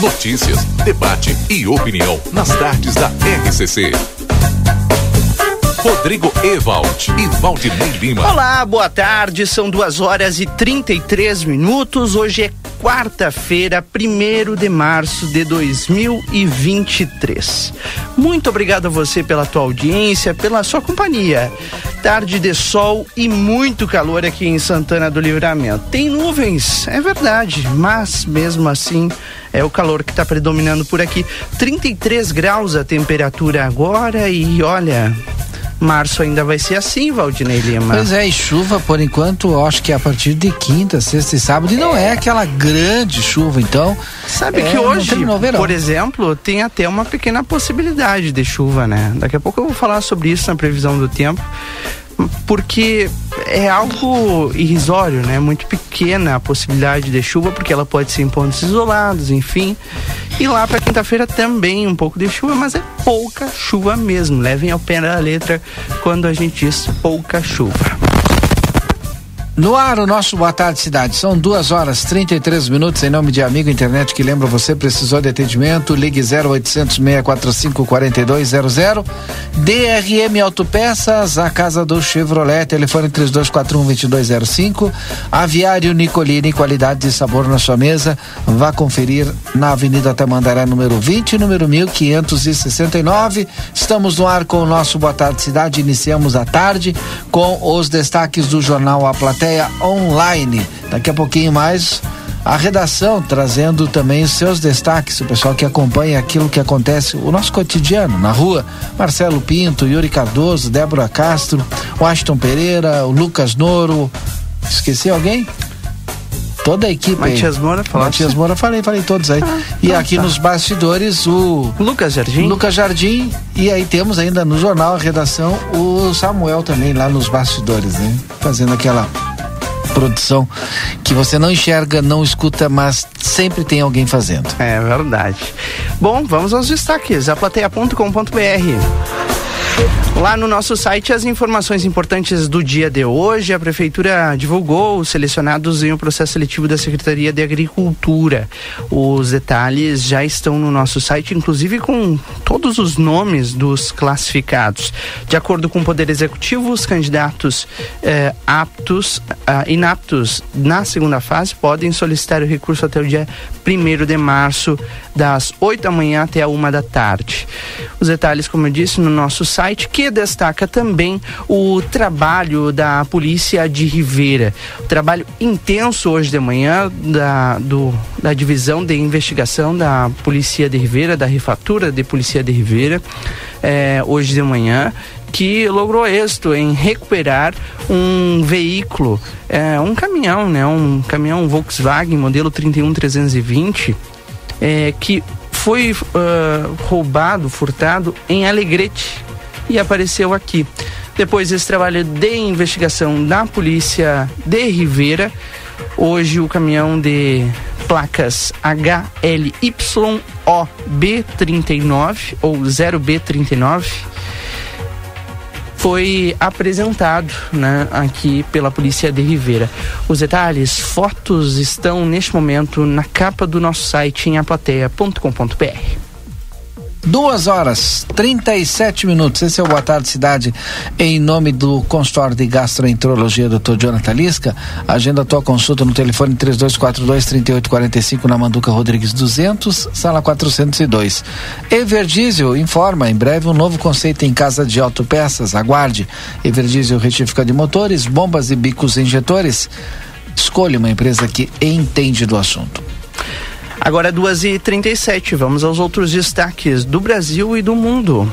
Notícias, debate e opinião nas tardes da RCC. Rodrigo Ewald e Valdinei Lima. Olá, boa tarde. São duas horas e 33 minutos. Hoje é quarta-feira, 1 de março de 2023. Muito obrigado a você pela tua audiência, pela sua companhia. Tarde de sol e muito calor aqui em Santana do Livramento. Tem nuvens, é verdade, mas mesmo assim é o calor que está predominando por aqui. 33 graus a temperatura agora e olha, Março ainda vai ser assim, Valdinei Lima. Pois é, e chuva por enquanto, acho que é a partir de quinta, sexta e sábado, e não é aquela grande chuva, então. Sabe é, que hoje, por exemplo, tem até uma pequena possibilidade de chuva, né? Daqui a pouco eu vou falar sobre isso na previsão do tempo porque é algo irrisório, né? Muito pequena a possibilidade de chuva, porque ela pode ser em pontos isolados, enfim. E lá para quinta-feira também um pouco de chuva, mas é pouca chuva mesmo. Levem ao pé da letra quando a gente diz pouca chuva. No ar, o nosso Boa Tarde Cidade. São duas horas 33 minutos. Em nome de Amigo Internet que lembra você, precisou de atendimento, ligue 0800 645 4200. DRM Autopeças, a casa do Chevrolet, telefone 3241 2205. Aviário Nicolini, qualidade e sabor na sua mesa. Vá conferir na Avenida Tamandaré, número 20, número 1569. Estamos no ar com o nosso Boa Tarde Cidade. Iniciamos a tarde com os destaques do jornal A Plateia plateia online. Daqui a pouquinho mais a redação trazendo também os seus destaques, o pessoal que acompanha aquilo que acontece, o nosso cotidiano na rua. Marcelo Pinto, Yuri Cardoso, Débora Castro, Washington Pereira, o Lucas Noro. Esqueci alguém? Toda a equipe Matias Moura, falaste? Matias Moura, falei, falei todos aí. Ah, e ah, aqui tá. nos bastidores o Lucas Jardim. Lucas Jardim e aí temos ainda no jornal a redação o Samuel também lá nos bastidores, né? Fazendo aquela produção que você não enxerga, não escuta, mas sempre tem alguém fazendo. É verdade. Bom, vamos aos destaques. Aplateia.com.br Lá no nosso site, as informações importantes do dia de hoje. A Prefeitura divulgou os selecionados em um processo seletivo da Secretaria de Agricultura. Os detalhes já estão no nosso site, inclusive com todos os nomes dos classificados. De acordo com o Poder Executivo, os candidatos eh, aptos, uh, inaptos na segunda fase podem solicitar o recurso até o dia 1 de março, das 8 da manhã até a 1 da tarde. Os detalhes, como eu disse, no nosso site, que destaca também o trabalho da Polícia de Ribeira. O trabalho intenso hoje de manhã da, do, da Divisão de Investigação da Polícia de Ribeira, da Refatura de Polícia de Ribeira, é, hoje de manhã que logrou êxito em recuperar um veículo, é, um caminhão, né, um caminhão Volkswagen modelo 31320, é, que foi uh, roubado, furtado em Alegrete e apareceu aqui. Depois desse trabalho de investigação da polícia de Ribeira, hoje o caminhão de placas HLYOB39 ou 0B39 foi apresentado né, aqui pela Polícia de Ribeira. Os detalhes, fotos estão neste momento na capa do nosso site em aplateia.com.br. Duas horas, 37 minutos. Esse é o Boa Tarde Cidade, em nome do consultório de gastroenterologia, Dr. Jonathan Lisca. Agenda a tua consulta no telefone 3242-3845 na Manduca Rodrigues 200, sala 402. Everdiesel informa em breve um novo conceito em casa de autopeças. Aguarde. Everdiesel retifica de motores, bombas e bicos injetores. Escolha uma empresa que entende do assunto. Agora 2h37, vamos aos outros destaques do Brasil e do mundo.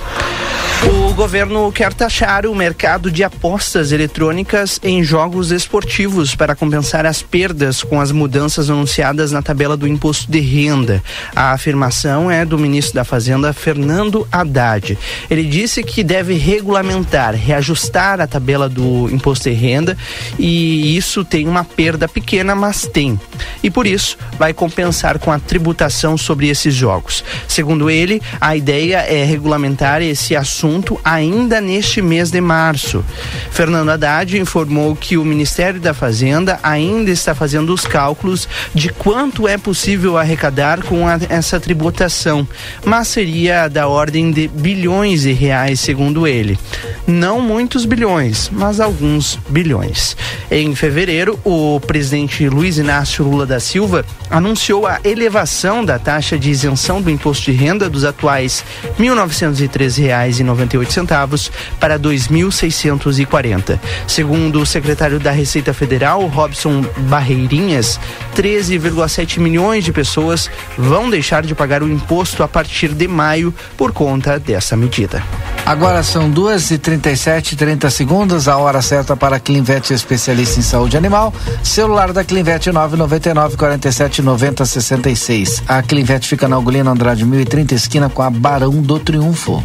O governo quer taxar o mercado de apostas eletrônicas em jogos esportivos para compensar as perdas com as mudanças anunciadas na tabela do imposto de renda. A afirmação é do ministro da Fazenda, Fernando Haddad. Ele disse que deve regulamentar, reajustar a tabela do imposto de renda e isso tem uma perda pequena, mas tem. E por isso vai compensar com a tributação sobre esses jogos. Segundo ele, a ideia é regulamentar esse assunto ainda neste mês de março. Fernando Haddad informou que o Ministério da Fazenda ainda está fazendo os cálculos de quanto é possível arrecadar com a, essa tributação, mas seria da ordem de bilhões de reais, segundo ele. Não muitos bilhões, mas alguns bilhões. Em fevereiro, o presidente Luiz Inácio Lula da Silva anunciou a elevação da taxa de isenção do imposto de renda dos atuais R$ 1.913,98 para R$ 2.640. Segundo o secretário da Receita Federal, Robson Barreirinhas, 13,7 milhões de pessoas vão deixar de pagar o imposto a partir de maio por conta dessa medida. Agora são duas e trinta e sete, trinta segundos, a hora certa para a Clinvet especialista em saúde animal. Celular da Clinvet nove noventa e nove quarenta e sete noventa sessenta e seis. A Clinvet fica na Ugolino Andrade mil e trinta esquina com a Barão do Triunfo.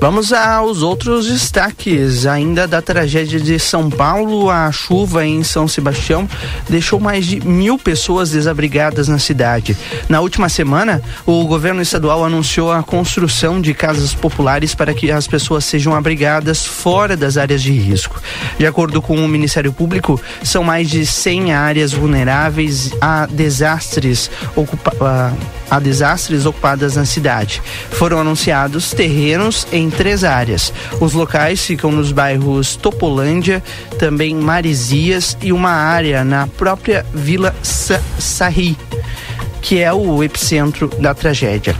Vamos aos outros destaques. Ainda da tragédia de São Paulo, a chuva em São Sebastião deixou mais de mil pessoas desabrigadas na cidade. Na última semana, o governo estadual anunciou a construção de casas populares para que as pessoas sejam abrigadas fora das áreas de risco. De acordo com o Ministério Público, são mais de 100 áreas vulneráveis a desastres, ocupa a desastres ocupadas na cidade. Foram anunciados terrenos em três áreas. Os locais ficam nos bairros Topolândia, também Marizias e uma área na própria Vila Sa Sarri, que é o epicentro da tragédia.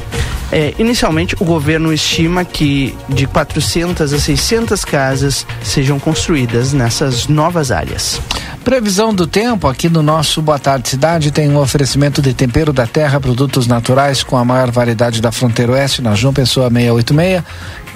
É, inicialmente, o governo estima que de 400 a 600 casas sejam construídas nessas novas áreas. Previsão do tempo aqui no nosso Boa Tarde Cidade tem um oferecimento de tempero da terra, produtos naturais com a maior variedade da fronteira oeste, na João Pessoa 686,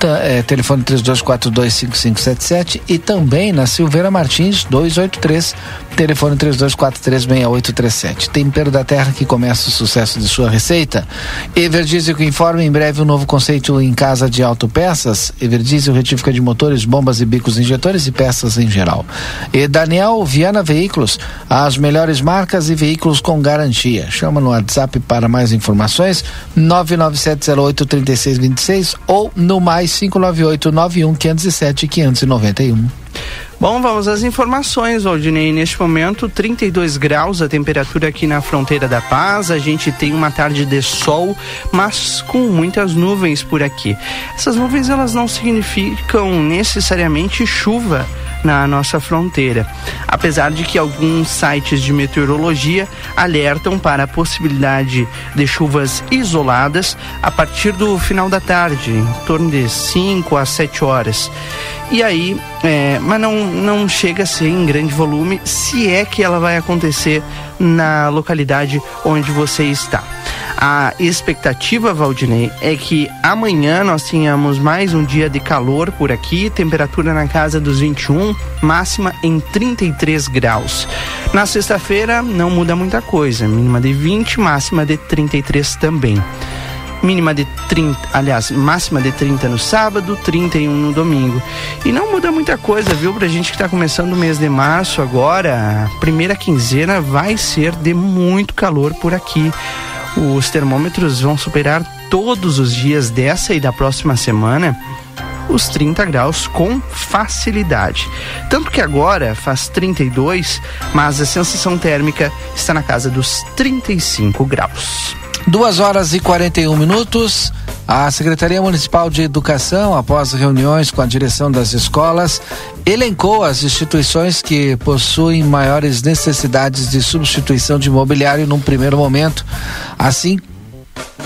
é, telefone 32425577 e também na Silveira Martins 283, telefone 32436837. Tempero da terra que começa o sucesso de sua receita. Everdiesel que informa em breve um novo conceito em casa de autopeças. Everdiesel retífica de motores, bombas e bicos injetores e peças em geral. E Daniel Viana Veículos, as melhores marcas e veículos com garantia. Chama no WhatsApp para mais informações 997083626 ou no mais 598 91 507 591. Bom, vamos às informações, Valdinei. Neste momento, 32 graus a temperatura aqui na fronteira da Paz. A gente tem uma tarde de sol, mas com muitas nuvens por aqui. Essas nuvens elas não significam necessariamente chuva na nossa fronteira, apesar de que alguns sites de meteorologia alertam para a possibilidade de chuvas isoladas a partir do final da tarde, em torno de 5 a 7 horas. E aí, é, mas não, não chega a ser em grande volume, se é que ela vai acontecer na localidade onde você está. A expectativa, Valdinei, é que amanhã nós tenhamos mais um dia de calor por aqui, temperatura na casa dos 21, máxima em 33 graus. Na sexta-feira não muda muita coisa, mínima de 20, máxima de 33 também mínima de 30, aliás, máxima de 30 no sábado, 31 no domingo. E não muda muita coisa, viu? Pra gente que tá começando o mês de março agora, a primeira quinzena vai ser de muito calor por aqui. Os termômetros vão superar todos os dias dessa e da próxima semana os 30 graus com facilidade. Tanto que agora faz 32, mas a sensação térmica está na casa dos 35 graus. Duas horas e 41 minutos. A Secretaria Municipal de Educação, após reuniões com a direção das escolas, elencou as instituições que possuem maiores necessidades de substituição de imobiliário num primeiro momento, assim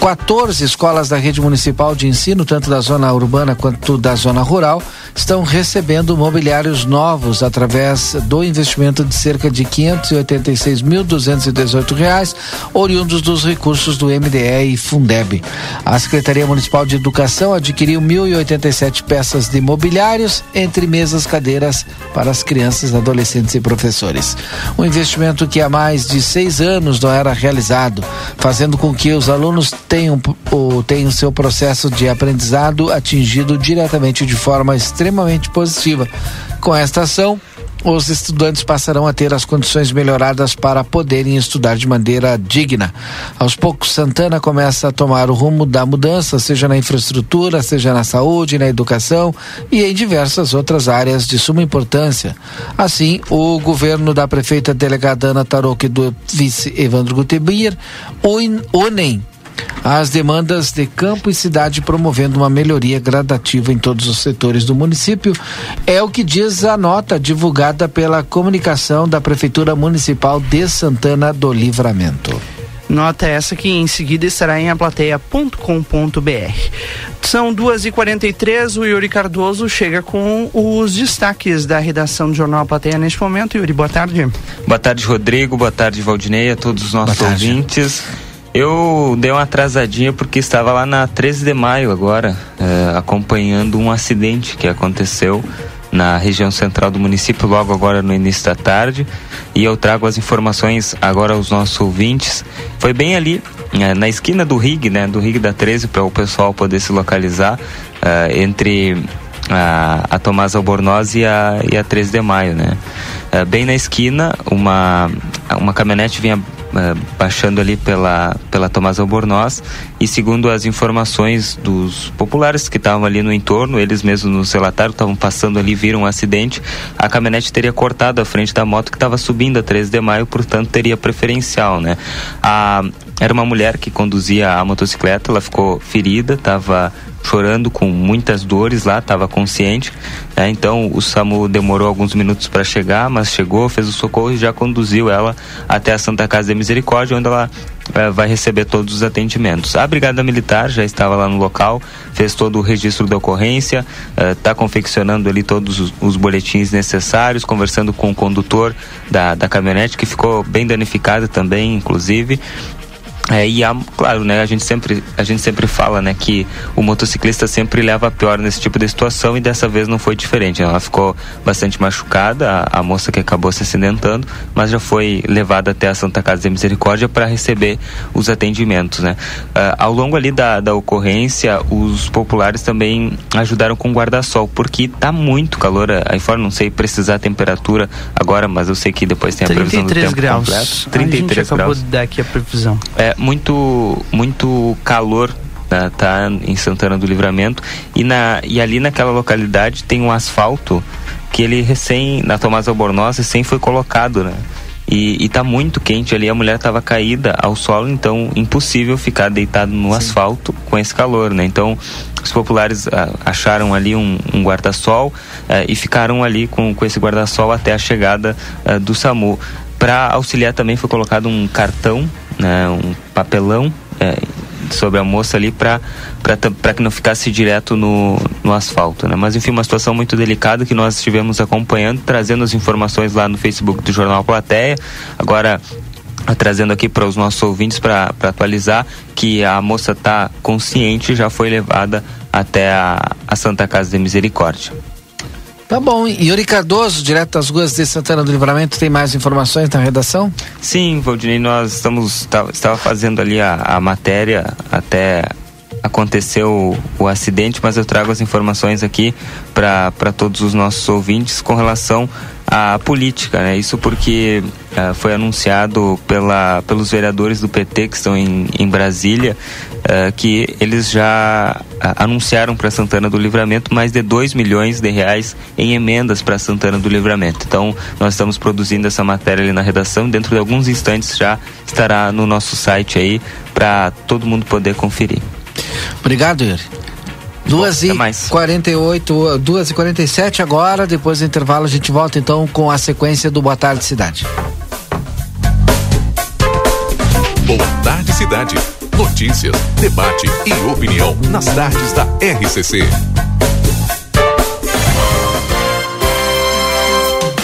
14 escolas da rede municipal de ensino, tanto da zona urbana quanto da zona rural, estão recebendo mobiliários novos através do investimento de cerca de 586.218 reais, oriundos dos recursos do MDE e Fundeb. A Secretaria Municipal de Educação adquiriu 1.087 peças de mobiliários, entre mesas, cadeiras para as crianças, adolescentes e professores. Um investimento que há mais de seis anos não era realizado, fazendo com que os alunos tenham o, tenham seu processo de aprendizado atingido diretamente de forma extremamente positiva. Com esta ação, os estudantes passarão a ter as condições melhoradas para poderem estudar de maneira digna. Aos poucos, Santana começa a tomar o rumo da mudança, seja na infraestrutura, seja na saúde, na educação e em diversas outras áreas de suma importância. Assim, o governo da prefeita delegada Ana Tarouque e do vice Evandro Gutebir unem as demandas de campo e cidade, promovendo uma melhoria gradativa em todos os setores do município. É o que diz a nota divulgada pela comunicação da Prefeitura Municipal de Santana do Livramento. Nota essa que em seguida estará em aplateia.com.br. São 2h43, o Yuri Cardoso chega com os destaques da redação do Jornal Plateia neste momento. Yuri, boa tarde. Boa tarde, Rodrigo. Boa tarde, Valdinei, a todos os nossos ouvintes. Eu dei uma atrasadinha porque estava lá na 13 de maio agora, é, acompanhando um acidente que aconteceu na região central do município, logo agora no início da tarde. E eu trago as informações agora aos nossos ouvintes. Foi bem ali, é, na esquina do RIG, né, do RIG da 13, para o pessoal poder se localizar, é, entre a, a Tomás Albornoz e a, e a 13 de maio, né? bem na esquina, uma, uma caminhonete vinha é, baixando ali pela, pela Tomás Albornoz e segundo as informações dos populares que estavam ali no entorno, eles mesmos nos relataram, estavam passando ali, viram um acidente, a caminhonete teria cortado a frente da moto que estava subindo a 13 de maio, portanto teria preferencial, né? A, era uma mulher que conduzia a motocicleta, ela ficou ferida, estava chorando com muitas dores lá, estava consciente. Né? Então o SAMU demorou alguns minutos para chegar, mas chegou, fez o socorro e já conduziu ela até a Santa Casa de Misericórdia, onde ela é, vai receber todos os atendimentos. A Brigada Militar já estava lá no local, fez todo o registro da ocorrência, está é, confeccionando ali todos os, os, boletins necessários, conversando com o condutor da, da caminhonete, que ficou bem danificada também, inclusive. É, e há, claro, né, a gente sempre a gente sempre fala, né, que o motociclista sempre leva a pior nesse tipo de situação e dessa vez não foi diferente. Ela ficou bastante machucada, a, a moça que acabou se acidentando, mas já foi levada até a Santa Casa de Misericórdia para receber os atendimentos, né? Uh, ao longo ali da, da ocorrência, os populares também ajudaram com guarda-sol, porque tá muito calor aí fora, não sei precisar a temperatura agora, mas eu sei que depois tem a previsão do tempo graus. completo. 33 a gente acabou graus. de dar aqui a previsão. É, muito, muito calor né, tá em Santana do Livramento e, na, e ali naquela localidade tem um asfalto que ele recém, na Tomás Albornoz, recém foi colocado, né? E, e tá muito quente ali, a mulher estava caída ao solo, então impossível ficar deitado no Sim. asfalto com esse calor, né? Então os populares ah, acharam ali um, um guarda-sol ah, e ficaram ali com, com esse guarda-sol até a chegada ah, do SAMU. Para auxiliar também foi colocado um cartão né, um papelão é, sobre a moça ali para que não ficasse direto no, no asfalto. Né? Mas enfim, uma situação muito delicada que nós estivemos acompanhando, trazendo as informações lá no Facebook do Jornal Plateia. Agora trazendo aqui para os nossos ouvintes para atualizar que a moça está consciente já foi levada até a, a Santa Casa de Misericórdia. Tá bom. Yuri Cardoso, direto das ruas de Santana do Livramento, tem mais informações na redação? Sim, Valdinei, nós estamos tá, estava fazendo ali a, a matéria até aconteceu o, o, acidente, mas eu trago as informações aqui para todos os nossos ouvintes com relação à política, né? Isso porque uh, foi anunciado pela, pelos vereadores do PT que estão em, em Brasília uh, que eles já uh, anunciaram para Santana do Livramento mais de 2 milhões de reais em emendas para Santana do Livramento. Então, nós estamos produzindo essa matéria ali na redação. Dentro de alguns instantes já estará no nosso site aí para todo mundo poder conferir. Obrigado, Yuri. Duas e quarenta e oito, duas e quarenta e sete agora, depois do intervalo a gente volta então com a sequência do Boa Tarde Cidade. Boa Tarde Cidade. Notícias, debate e opinião nas tardes da RCC.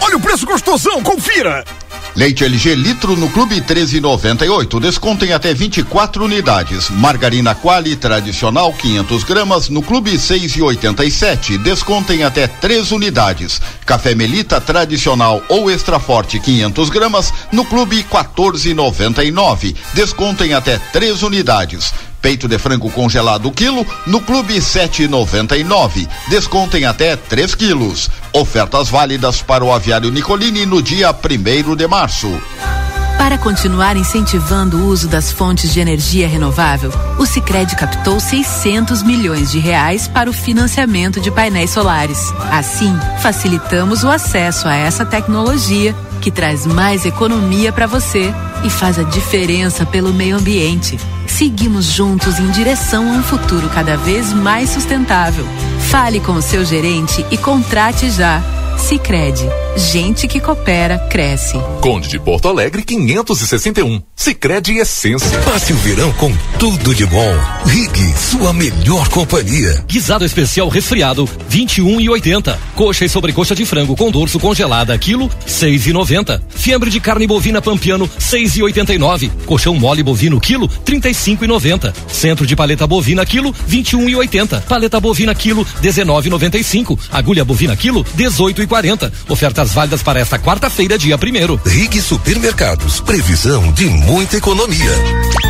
Olha o preço gostosão, confira! Leite LG litro no Clube 13,98. Desconto em até 24 unidades. Margarina Quali tradicional 500 gramas no Clube 6,87. Desconto em até 3 unidades. Café Melita tradicional ou extra forte 500 gramas no Clube 14,99. Desconto em até 3 unidades. Peito de frango congelado quilo no Clube 7,99. Desconto em até 3 quilos. Ofertas válidas para o aviário Nicolini no dia primeiro de março. Para continuar incentivando o uso das fontes de energia renovável, o Sicredi captou 600 milhões de reais para o financiamento de painéis solares. Assim, facilitamos o acesso a essa tecnologia que traz mais economia para você e faz a diferença pelo meio ambiente. Seguimos juntos em direção a um futuro cada vez mais sustentável. Fale com o seu gerente e contrate já. Sicredi, gente que coopera cresce. Conde de Porto Alegre 561. Sicredi Essência. Passe o verão com tudo de bom. Rig, sua melhor companhia. Guisado especial resfriado 21 e 80. Coxa e sobrecoxa de frango com dorso congelada quilo 6 e 90. Fiambre de carne bovina pampiano 6 e 89. Colchão mole bovino quilo 35 e 90. Centro de paleta bovina quilo 21 e 80. Paleta bovina quilo 19 e 95. Agulha bovina quilo 18 e 40. Ofertas válidas para esta quarta-feira, dia primeiro. Rig Supermercados. Previsão de muita economia.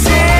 say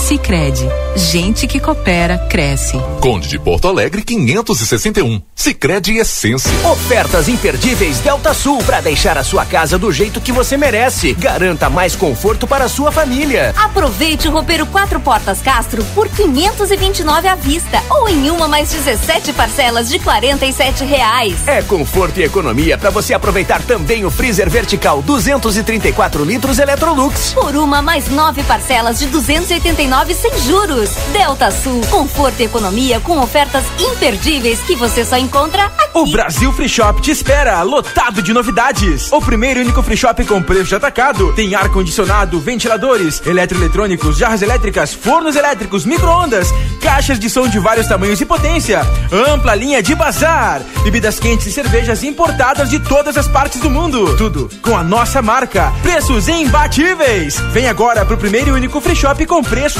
Sicredi, gente que coopera cresce. Conde de Porto Alegre 561. Sicredi Essência. Ofertas imperdíveis Delta Sul para deixar a sua casa do jeito que você merece. Garanta mais conforto para a sua família. Aproveite o roupeiro quatro portas Castro por 529 à vista ou em uma mais 17 parcelas de 47 reais. É conforto e economia para você aproveitar também o freezer vertical 234 litros Electrolux. Por uma mais nove parcelas de 289 sem juros. Delta Sul, conforto e economia com ofertas imperdíveis que você só encontra aqui. O Brasil Free Shop te espera, lotado de novidades. O primeiro e único free shop com preço de atacado. Tem ar condicionado, ventiladores, eletroeletrônicos, jarras elétricas, fornos elétricos, micro-ondas, caixas de som de vários tamanhos e potência, ampla linha de bazar, bebidas quentes e cervejas importadas de todas as partes do mundo. Tudo com a nossa marca. Preços imbatíveis. Vem agora pro primeiro e único free shop com preço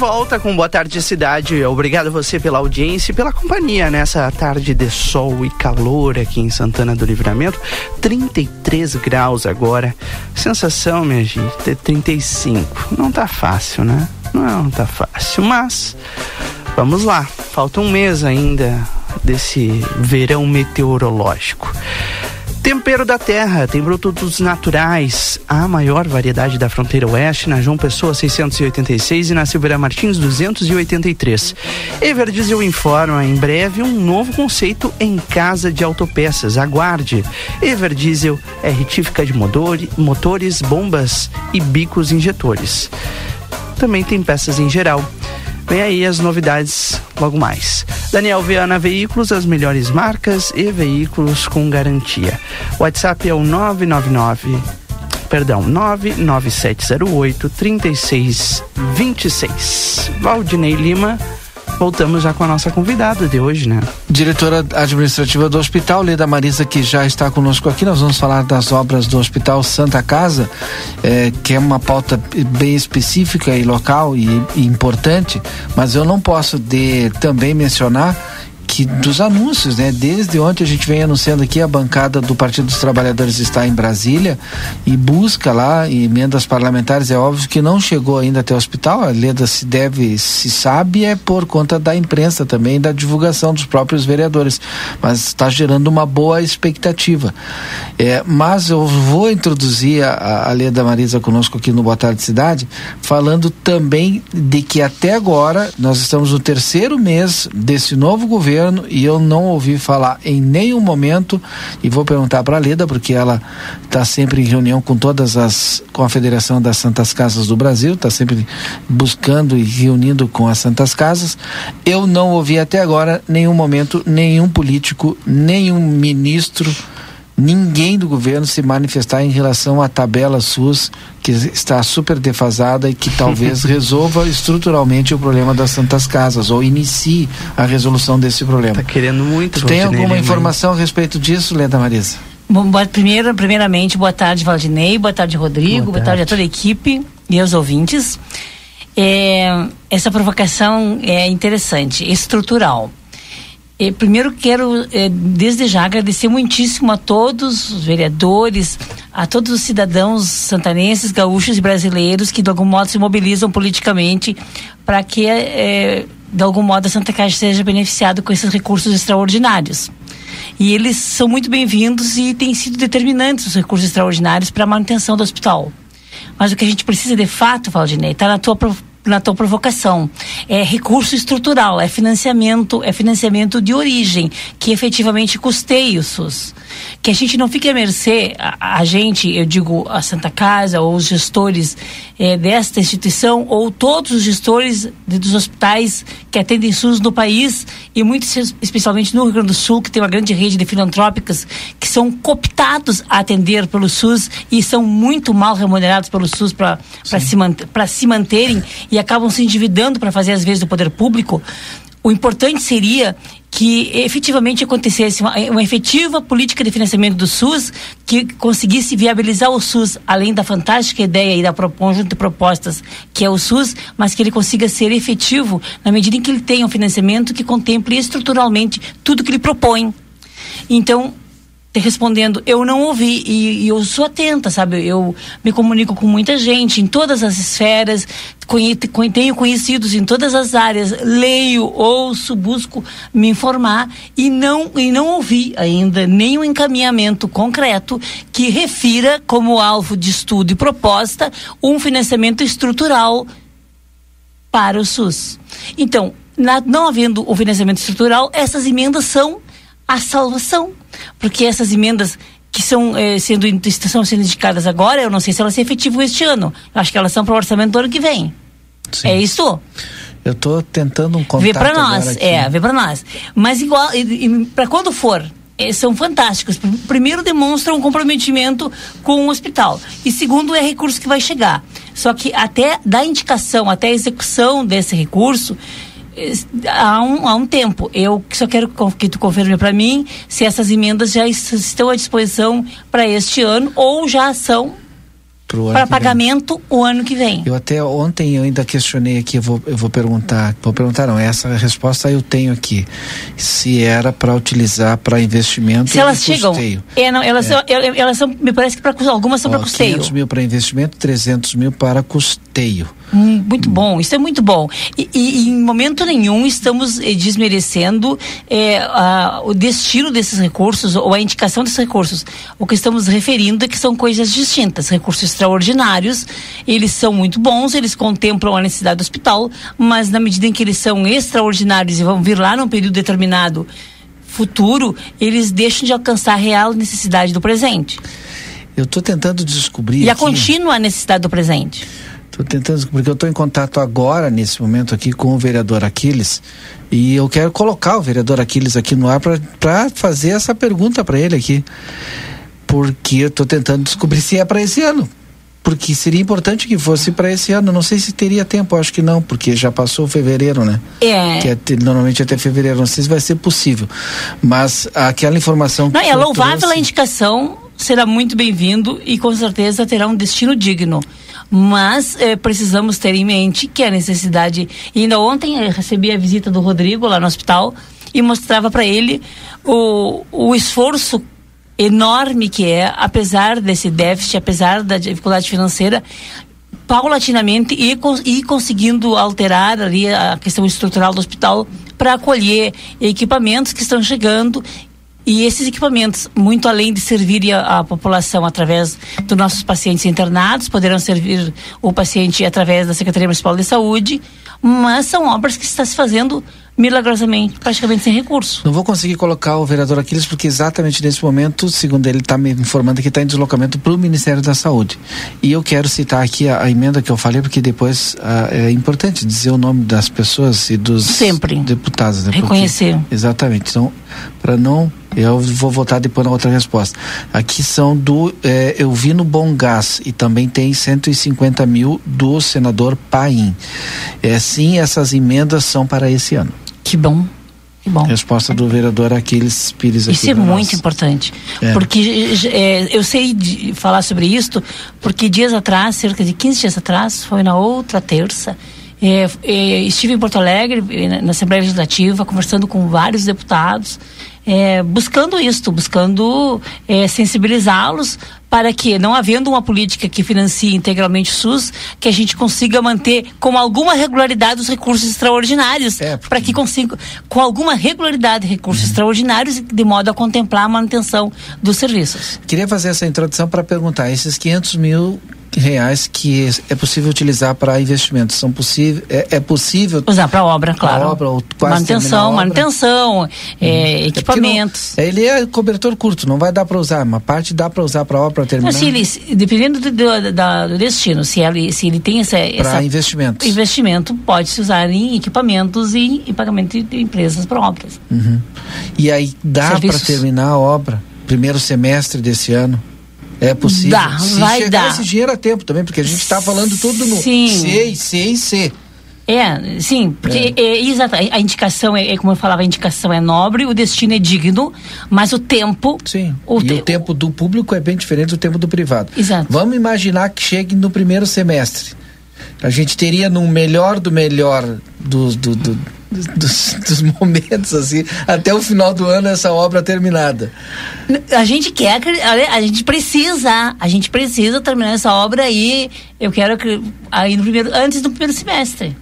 Volta com Boa Tarde Cidade. Obrigado você pela audiência e pela companhia nessa tarde de sol e calor aqui em Santana do Livramento. 33 graus agora. Sensação, minha gente, ter 35. Não tá fácil, né? Não tá fácil, mas vamos lá. Falta um mês ainda desse verão meteorológico. Tempero da Terra tem produtos naturais, a maior variedade da fronteira oeste, na João Pessoa 686 e na Silveira Martins 283. Everdiesel informa em breve um novo conceito em casa de autopeças. Aguarde. Everdiesel é retífica de motores, bombas e bicos injetores. Também tem peças em geral. Vem aí as novidades logo mais. Daniel Viana Veículos, as melhores marcas e veículos com garantia. WhatsApp é o 999 perdão, 99708 3626. Valdinei Lima voltamos já com a nossa convidada de hoje, né? Diretora administrativa do hospital, Leda Marisa, que já está conosco aqui. Nós vamos falar das obras do Hospital Santa Casa, eh, que é uma pauta bem específica e local e, e importante, mas eu não posso de também mencionar que dos anúncios, né? Desde ontem a gente vem anunciando aqui a bancada do Partido dos Trabalhadores está em Brasília e busca lá emendas parlamentares. É óbvio que não chegou ainda até o hospital. A Leda se deve, se sabe, é por conta da imprensa também, da divulgação dos próprios vereadores. Mas está gerando uma boa expectativa. É, mas eu vou introduzir a, a Leda Marisa conosco aqui no Boa Tarde Cidade, falando também de que até agora nós estamos no terceiro mês desse novo governo governo e eu não ouvi falar em nenhum momento e vou perguntar para a Leda porque ela está sempre em reunião com todas as com a Federação das Santas Casas do Brasil, está sempre buscando e reunindo com as Santas Casas. Eu não ouvi até agora nenhum momento nenhum político, nenhum ministro ninguém do governo se manifestar em relação à tabela SUS que está super defasada e que talvez resolva estruturalmente o problema das santas casas ou inicie a resolução desse problema. Está querendo muito. Tem alguma informação a respeito disso, Leda Marisa? Bom, primeiro, primeiramente, boa tarde, Valdinei, boa tarde, Rodrigo, boa, boa tarde. a toda a equipe e aos ouvintes. É, essa provocação é interessante, estrutural. Eh, primeiro quero, eh, desde já, agradecer muitíssimo a todos os vereadores, a todos os cidadãos santanenses, gaúchos e brasileiros que de algum modo se mobilizam politicamente para que, eh, de algum modo, a Santa Casa seja beneficiado com esses recursos extraordinários. E eles são muito bem-vindos e têm sido determinantes os recursos extraordinários para a manutenção do hospital. Mas o que a gente precisa de fato, Valdinei, está na tua na tua provocação. É recurso estrutural, é financiamento, é financiamento de origem, que efetivamente custeia o SUS. Que a gente não fique à mercê, a, a gente, eu digo a Santa Casa, ou os gestores é, desta instituição, ou todos os gestores de, dos hospitais que atendem SUS no país, e muito especialmente no Rio Grande do Sul, que tem uma grande rede de filantrópicas, que são cooptados a atender pelo SUS e são muito mal remunerados pelo SUS para se, man se manterem e acabam se endividando para fazer as vezes do poder público, o importante seria que efetivamente acontecesse uma, uma, efetiva política de financiamento do SUS que conseguisse viabilizar o SUS, além da fantástica ideia e da conjunto de propostas que é o SUS, mas que ele consiga ser efetivo na medida em que ele tenha um financiamento que contemple estruturalmente tudo que ele propõe. Então, respondendo, eu não ouvi e, e, eu sou atenta, sabe? Eu me comunico com muita gente em todas as esferas, conhe, tenho conhecidos em todas as áreas, leio, ouço, busco me informar e não e não ouvi ainda nenhum encaminhamento concreto que refira como alvo de estudo e proposta um financiamento estrutural para o SUS. Então, na, não havendo o financiamento estrutural, essas emendas são a salvação. Porque essas emendas que são, eh, sendo, estão sendo indicadas agora, eu não sei se elas se efetivam este ano. Eu acho que elas são para o orçamento do ano que vem. Sim. É isso? Eu estou tentando um contato Vê para nós, é, vê para nós. Mas igual, para quando for, eh, são fantásticos. Primeiro, demonstram um comprometimento com o hospital. E segundo, é recurso que vai chegar. Só que até da indicação, até a execução desse recurso, há um, há um tempo. Eu só quero que tu confirme para mim se essas emendas já estão à disposição para este ano ou já são para pagamento vem. o ano que vem. Eu até ontem eu ainda questionei aqui, eu vou, eu vou perguntar, vou perguntar não, essa resposta eu tenho aqui, se era para utilizar para investimento se elas chegam, é, não, elas, é. São, elas são, me parece que para algumas são para custeio. 500 mil para investimento, 300 mil para custeio. Muito bom, isso é muito bom. E, e, em momento nenhum estamos eh, desmerecendo eh, a, o destino desses recursos ou a indicação desses recursos. O que estamos referindo é que são coisas distintas. Recursos extraordinários, eles são muito bons, eles contemplam a necessidade do hospital, mas na medida em que eles são extraordinários e vão vir lá num período determinado futuro, eles deixam de alcançar a real necessidade do presente. Eu estou tentando descobrir. E aqui... a contínua necessidade do presente. Estou tentando, porque eu estou em contato agora, nesse momento aqui, com o vereador Aquiles, e eu quero colocar o vereador Aquiles aqui no ar para fazer essa pergunta para ele aqui. Porque eu estou tentando descobrir se é para esse ano. Porque seria importante que fosse para esse ano. Não sei se teria tempo, acho que não, porque já passou fevereiro, né? É. Que é normalmente até fevereiro. Não sei se vai ser possível. Mas aquela informação. Não, é louvável trouxe... a indicação, será muito bem-vindo e com certeza terá um destino digno mas eh, precisamos ter em mente que a necessidade. E ainda ontem eu recebi a visita do Rodrigo lá no hospital e mostrava para ele o, o esforço enorme que é, apesar desse déficit, apesar da dificuldade financeira, paulatinamente e, e conseguindo alterar ali a questão estrutural do hospital para acolher equipamentos que estão chegando e esses equipamentos, muito além de servirem à, população através dos nossos pacientes internados, poderão servir o paciente através da Secretaria Municipal de Saúde, mas são obras que está se fazendo milagrosamente, praticamente sem recurso. Não vou conseguir colocar o vereador Aquiles, porque exatamente nesse momento, segundo ele está me informando que está em deslocamento para o Ministério da Saúde. E eu quero citar aqui a, a emenda que eu falei, porque depois ah, é importante dizer o nome das pessoas e dos Sempre. deputados. Né? Reconhecer. Porque, exatamente. Então, para não eu vou votar depois na outra resposta. Aqui são do é, Elvino Bom Gás e também tem 150 mil do senador Paim. É, sim, essas emendas são para esse ano. Que bom. Que bom. Resposta do vereador Aquiles Pires. Isso é muito importante. É. Porque é, eu sei de falar sobre isto, porque dias atrás, cerca de 15 dias atrás, foi na outra terça, é, é, estive em Porto Alegre, na Assembleia Legislativa, conversando com vários deputados é, buscando isto, buscando é, sensibilizá-los para que, não havendo uma política que financie integralmente o SUS, que a gente consiga manter com alguma regularidade os recursos extraordinários, é, porque... para que consiga, com alguma regularidade, recursos uhum. extraordinários, de modo a contemplar a manutenção dos serviços. Queria fazer essa introdução para perguntar, esses 500 mil reais que é possível utilizar para investimentos. São possível é, é possível usar para obra claro. obra, ou quase manutenção manutenção é, uhum. equipamentos. É não, ele é cobertor curto não vai dar para usar uma parte dá para usar para obra para terminar. Se ele, dependendo do, do, do, destino se ele se ele tem essa para investimentos. investimento pode se usar em equipamentos e em pagamento de empresas para obras. Uhum. e aí dá para terminar a obra primeiro semestre desse ano é possível. Dá, Se vai chegar dar. esse dinheiro a tempo também, porque a gente está falando tudo no sim. C e C e C. É, sim, porque é. É, a indicação é, é, como eu falava, a indicação é nobre, o destino é digno, mas o tempo. Sim. O e te... o tempo do público é bem diferente do tempo do privado. Exato. Vamos imaginar que chegue no primeiro semestre. A gente teria no melhor do melhor do, do, do dos, dos, momentos, assim, até o final do ano essa obra terminada. A gente quer, a gente precisa, a gente precisa terminar essa obra aí, eu quero que aí no primeiro, antes do primeiro semestre.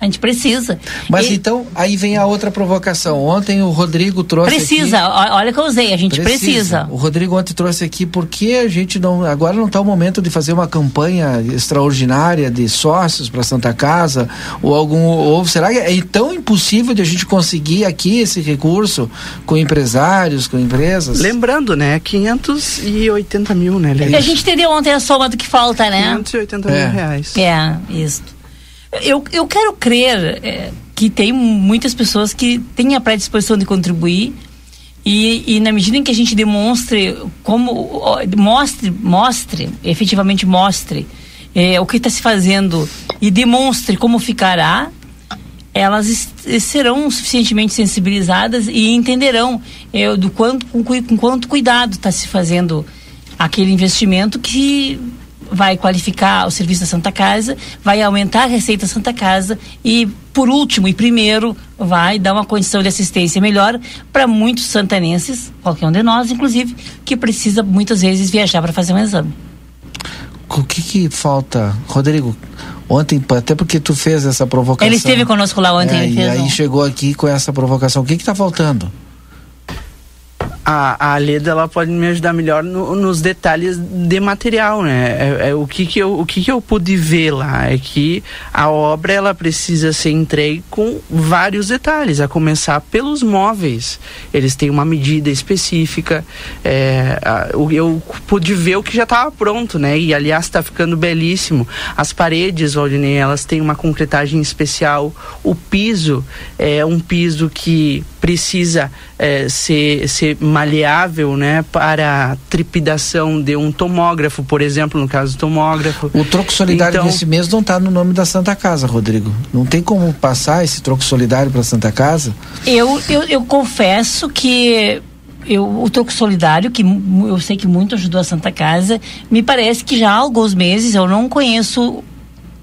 A gente precisa. Mas e... então, aí vem a outra provocação. Ontem o Rodrigo trouxe. Precisa, aqui... olha que eu usei, a gente precisa. precisa. O Rodrigo ontem trouxe aqui porque a gente não. Agora não está o momento de fazer uma campanha extraordinária de sócios para Santa Casa, ou algum. Ou será que é tão impossível de a gente conseguir aqui esse recurso com empresários, com empresas? Lembrando, né? 580 mil, né? A gente entendeu ontem a soma do que falta, né? 580 é. mil reais. É, isso. Eu, eu quero crer é, que tem muitas pessoas que têm a predisposição de contribuir e, e, na medida em que a gente demonstre como mostre mostre efetivamente mostre é, o que está se fazendo e demonstre como ficará elas serão suficientemente sensibilizadas e entenderão é, do quanto com, com quanto cuidado está se fazendo aquele investimento que vai qualificar o serviço da Santa Casa, vai aumentar a receita da Santa Casa e, por último e primeiro, vai dar uma condição de assistência melhor para muitos santanenses, qualquer um de nós, inclusive, que precisa muitas vezes viajar para fazer um exame. O que, que falta, Rodrigo? Ontem, até porque tu fez essa provocação. Ele esteve conosco lá ontem. É, e aí um... chegou aqui com essa provocação. O que está faltando? A, a Leda ela pode me ajudar melhor no, nos detalhes de material, né? É, é, o que que eu o que que eu pude ver lá é que a obra ela precisa ser entregue com vários detalhes, a começar pelos móveis. Eles têm uma medida específica. É, a, eu pude ver o que já estava pronto, né? E aliás está ficando belíssimo. As paredes, Valdinei, elas têm uma concretagem especial. O piso é um piso que precisa é, ser, ser maleável né, para trepidação de um tomógrafo, por exemplo, no caso do tomógrafo. O troco solidário então, desse mês não está no nome da Santa Casa, Rodrigo. Não tem como passar esse troco solidário para a Santa Casa? Eu, eu, eu confesso que eu, o troco solidário, que eu sei que muito ajudou a Santa Casa, me parece que já há alguns meses eu não conheço,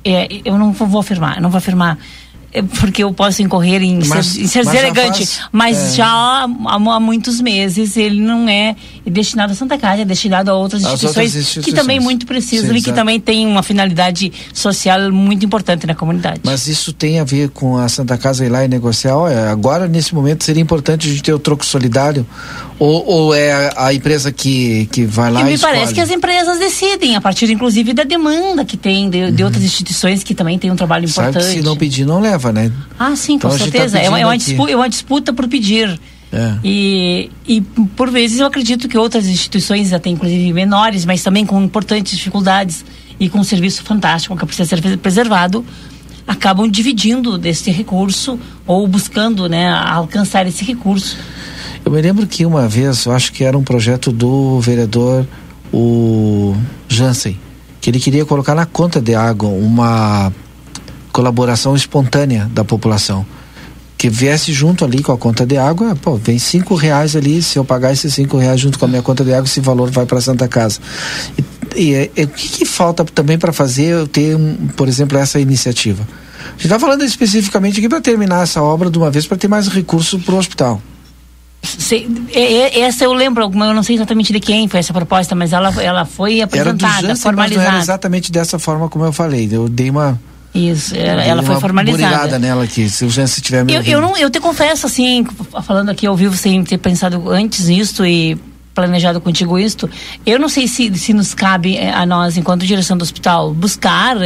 é, eu não vou afirmar, não vou afirmar porque eu posso incorrer em mas, ser, em ser mas elegante, faz, mas é... já há, há, muitos meses ele não é destinado a Santa Casa, é destinado a outras instituições, outras instituições. que também muito precisam Sim, e que também tem uma finalidade social muito importante na comunidade. Mas isso tem a ver com a Santa Casa ir lá e negociar? Olha, agora nesse momento seria importante a gente ter o troco solidário ou, ou é a, empresa que, que vai lá e, e me escolhe? parece que as empresas decidem a partir inclusive da demanda que tem de, de uhum. outras instituições que também têm um trabalho Sabe importante. se não pedir não leva né? Ah, sim, então com tá certeza. Tá é, uma, é, uma disputa, é uma disputa por pedir. É. E, e por vezes eu acredito que outras instituições, até inclusive menores, mas também com importantes dificuldades e com um serviço fantástico que precisa ser preservado, acabam dividindo desse recurso ou buscando né, alcançar esse recurso. Eu me lembro que uma vez, eu acho que era um projeto do vereador o Jansen, que ele queria colocar na conta de água uma colaboração espontânea da população. Que viesse junto ali com a conta de água, pô, vem cinco reais ali, se eu pagar esses cinco reais junto com a minha conta de água, esse valor vai para Santa Casa. E, e, e, o que, que falta também para fazer eu ter, um, por exemplo, essa iniciativa? A gente está falando especificamente aqui para terminar essa obra de uma vez, para ter mais recurso para o hospital. Sei, essa eu lembro, eu não sei exatamente de quem foi essa proposta, mas ela, ela foi apresentada, era formalizada. Era exatamente dessa forma como eu falei. Eu dei uma isso, ela, ela foi formalizada. nela aqui, se o Jansen tiver me eu, eu, não, eu te confesso, assim, falando aqui ao vivo sem ter pensado antes nisto e planejado contigo isto, eu não sei se, se nos cabe eh, a nós, enquanto direção do hospital, buscar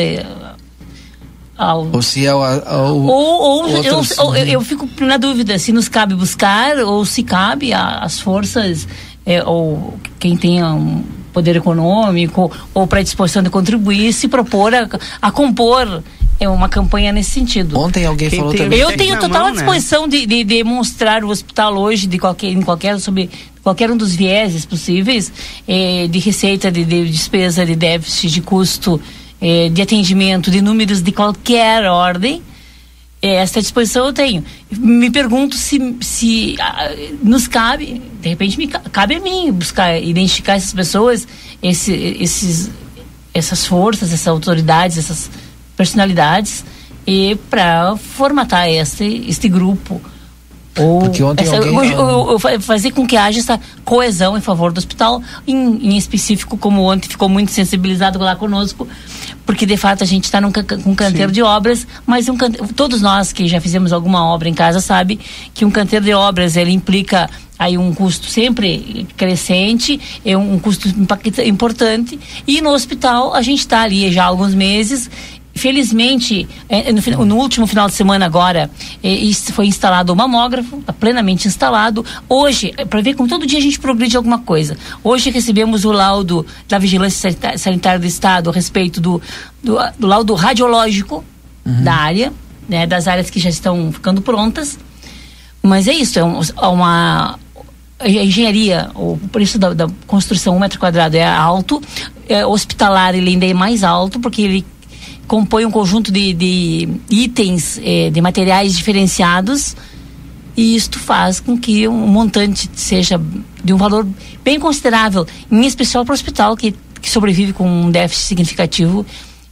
ao... Ou se é o. ou, ou outros... eu, eu, eu, fico na dúvida se nos cabe buscar ou se cabe às forças é, ou quem tenha um poder econômico ou predisposição de contribuir se propor a, a compor é uma campanha nesse sentido. Ontem alguém Quem falou também. Eu tenho total mão, né? disposição né? de, de, de mostrar o hospital hoje de qualquer, em qualquer sobre qualquer um dos vieses possíveis eh, de receita, de, de, despesa, de déficit, de custo, eh, de atendimento, de números de qualquer ordem. Eh, essa disposição eu tenho. Me pergunto se, se ah, nos cabe, de repente me cabe a mim buscar identificar essas pessoas, esse, esses, essas forças, essas autoridades, essas personalidades e para formatar este, este grupo. Ou essa, alguém... eu, eu, eu fazer com que haja essa coesão em favor do hospital, em, em específico, como ontem ficou muito sensibilizado lá conosco, porque de fato a gente está num um canteiro Sim. de obras, mas um todos nós que já fizemos alguma obra em casa sabe que um canteiro de obras ele implica aí um custo sempre crescente, é um custo importante e no hospital a gente está ali já há alguns meses Felizmente, é, no, no, último final de semana agora, é, foi instalado o mamógrafo, tá plenamente instalado. Hoje, é, para ver como todo dia a gente progride alguma coisa. Hoje recebemos o laudo da Vigilância Sanitária do Estado a respeito do, do, do laudo radiológico uhum. da área, né, das áreas que já estão ficando prontas. Mas é isso, é, um, é uma a engenharia, o preço da, da, construção um metro quadrado é alto, é, hospitalar ele ainda é mais alto, porque ele compõe um conjunto de, de itens, eh, de materiais diferenciados e isto faz com que um montante seja de um valor bem considerável, em especial para o hospital que, que sobrevive com um déficit significativo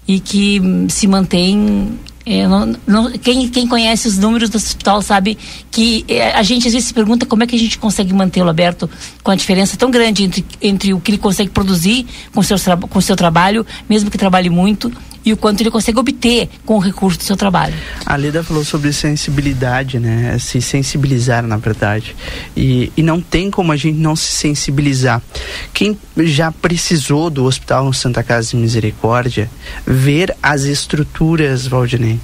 e que hum, se mantém é, não, não, quem, quem conhece os números do hospital sabe que é, a gente às vezes se pergunta como é que a gente consegue mantê-lo aberto com a diferença tão grande entre, entre o que ele consegue produzir com seu, com seu trabalho, mesmo que trabalhe muito, e o quanto ele consegue obter com o recurso do seu trabalho. A Leda falou sobre sensibilidade, né? Se sensibilizar, na verdade. E, e não tem como a gente não se sensibilizar. Quem já precisou do Hospital Santa Casa de Misericórdia, ver as estruturas, Valdinei.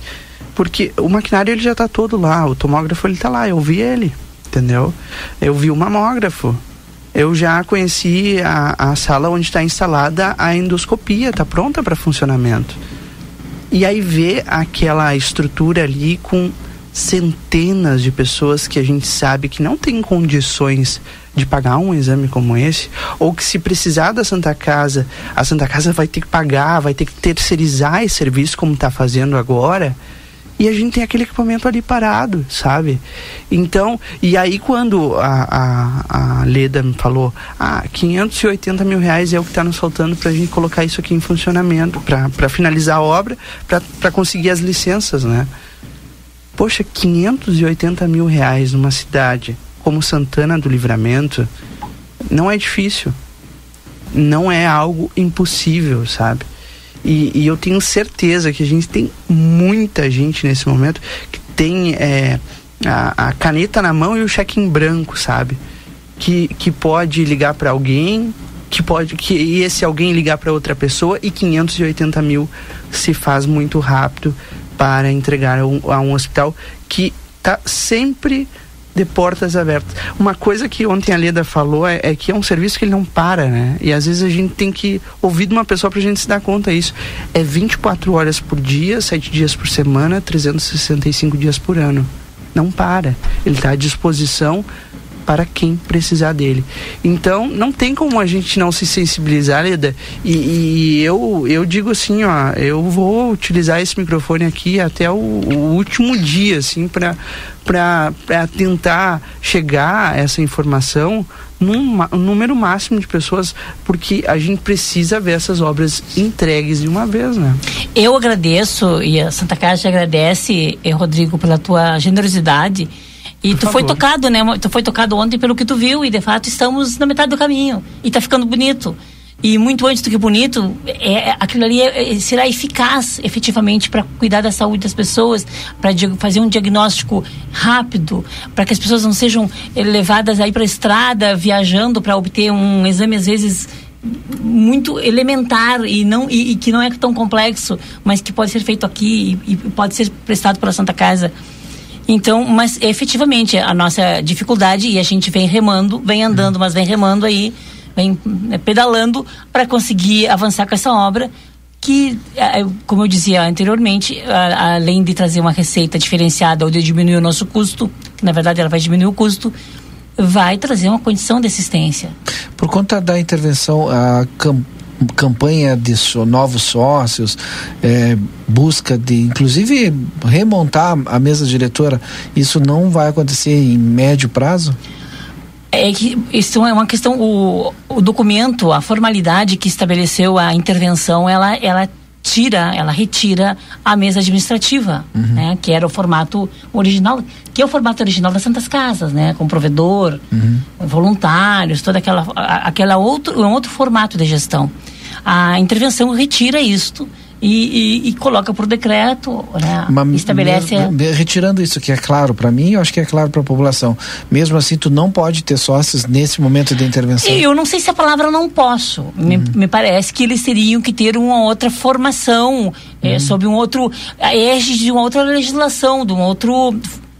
Porque o maquinário ele já está todo lá, o tomógrafo ele está lá, eu vi ele, entendeu? Eu vi o mamógrafo, eu já conheci a, a sala onde está instalada a endoscopia, está pronta para funcionamento. E aí ver aquela estrutura ali com centenas de pessoas que a gente sabe que não tem condições de pagar um exame como esse, ou que se precisar da Santa Casa, a Santa Casa vai ter que pagar, vai ter que terceirizar esse serviço como está fazendo agora e a gente tem aquele equipamento ali parado, sabe? Então, e aí quando a, a, a Leda me falou, ah, 580 mil reais é o que está nos faltando para a gente colocar isso aqui em funcionamento, para finalizar a obra, para conseguir as licenças, né? Poxa, 580 mil reais numa cidade como Santana do Livramento não é difícil. Não é algo impossível, sabe? E, e, eu tenho certeza que a gente tem muita gente nesse momento que tem é, a, a, caneta na mão e o cheque em branco, sabe? Que, que pode ligar para alguém, que pode que e esse alguém ligar para outra pessoa e 580 mil se faz muito rápido para entregar a um, a um hospital que está sempre de portas abertas. Uma coisa que ontem a Leda falou é, é, que é um serviço que ele não para, né? E às vezes a gente tem que ouvir de uma pessoa para a gente se dar conta disso. É 24 horas por dia, 7 dias por semana, 365 dias por ano. Não para. Ele está à disposição para quem precisar dele. Então, não tem como a gente não se sensibilizar, Leda. E, e, eu, eu digo assim, ó, eu vou utilizar esse microfone aqui até o, o último dia, assim, para para tentar chegar a essa informação num um número máximo de pessoas, porque a gente precisa ver essas obras entregues de uma vez, né? Eu agradeço e a Santa Casa agradece, eh, Rodrigo, pela tua generosidade e Por tu favor. foi tocado, né? Tu foi tocado ontem pelo que tu viu e de fato estamos na metade do caminho e tá ficando bonito. E muito antes do que bonito, é, é aquilo ali é, é, será eficaz efetivamente para cuidar da saúde das pessoas, para fazer um diagnóstico rápido, para que as pessoas não sejam eh, levadas aí para a estrada viajando para obter um exame às vezes muito elementar e não e, e, que não é tão complexo, mas que pode ser feito aqui e, e pode ser prestado pela Santa Casa então, mas efetivamente a nossa dificuldade e a gente vem remando, vem andando, mas vem remando aí, vem né, pedalando para conseguir avançar com essa obra que, como eu dizia anteriormente, além de trazer uma receita diferenciada ou de diminuir o nosso custo, que na verdade ela vai diminuir o custo, vai trazer uma condição de assistência. Por conta da intervenção, a campanha campanha de so, novos sócios, é, busca de, inclusive, remontar a mesa diretora, isso não vai acontecer em médio prazo? É que isso é uma questão, o, o documento, a formalidade que estabeleceu a intervenção, ela, ela tira, ela retira a mesa administrativa, uhum. né? Que era o formato original, que é o formato original das Santas Casas, né? Com provedor, uhum. voluntários, toda aquela, aquela outro, um outro formato de gestão. A intervenção retira isto e, e, e, coloca por decreto, né? Mas, estabelece. Me, me, retirando isso que é claro para mim, eu acho que é claro para a população. Mesmo assim, tu não pode ter sócios nesse momento de intervenção. Eu não sei se a palavra não posso. Uhum. Me, me, parece que eles teriam que ter uma outra formação é, uhum. é, sobre um outro égide de uma outra legislação, de um outro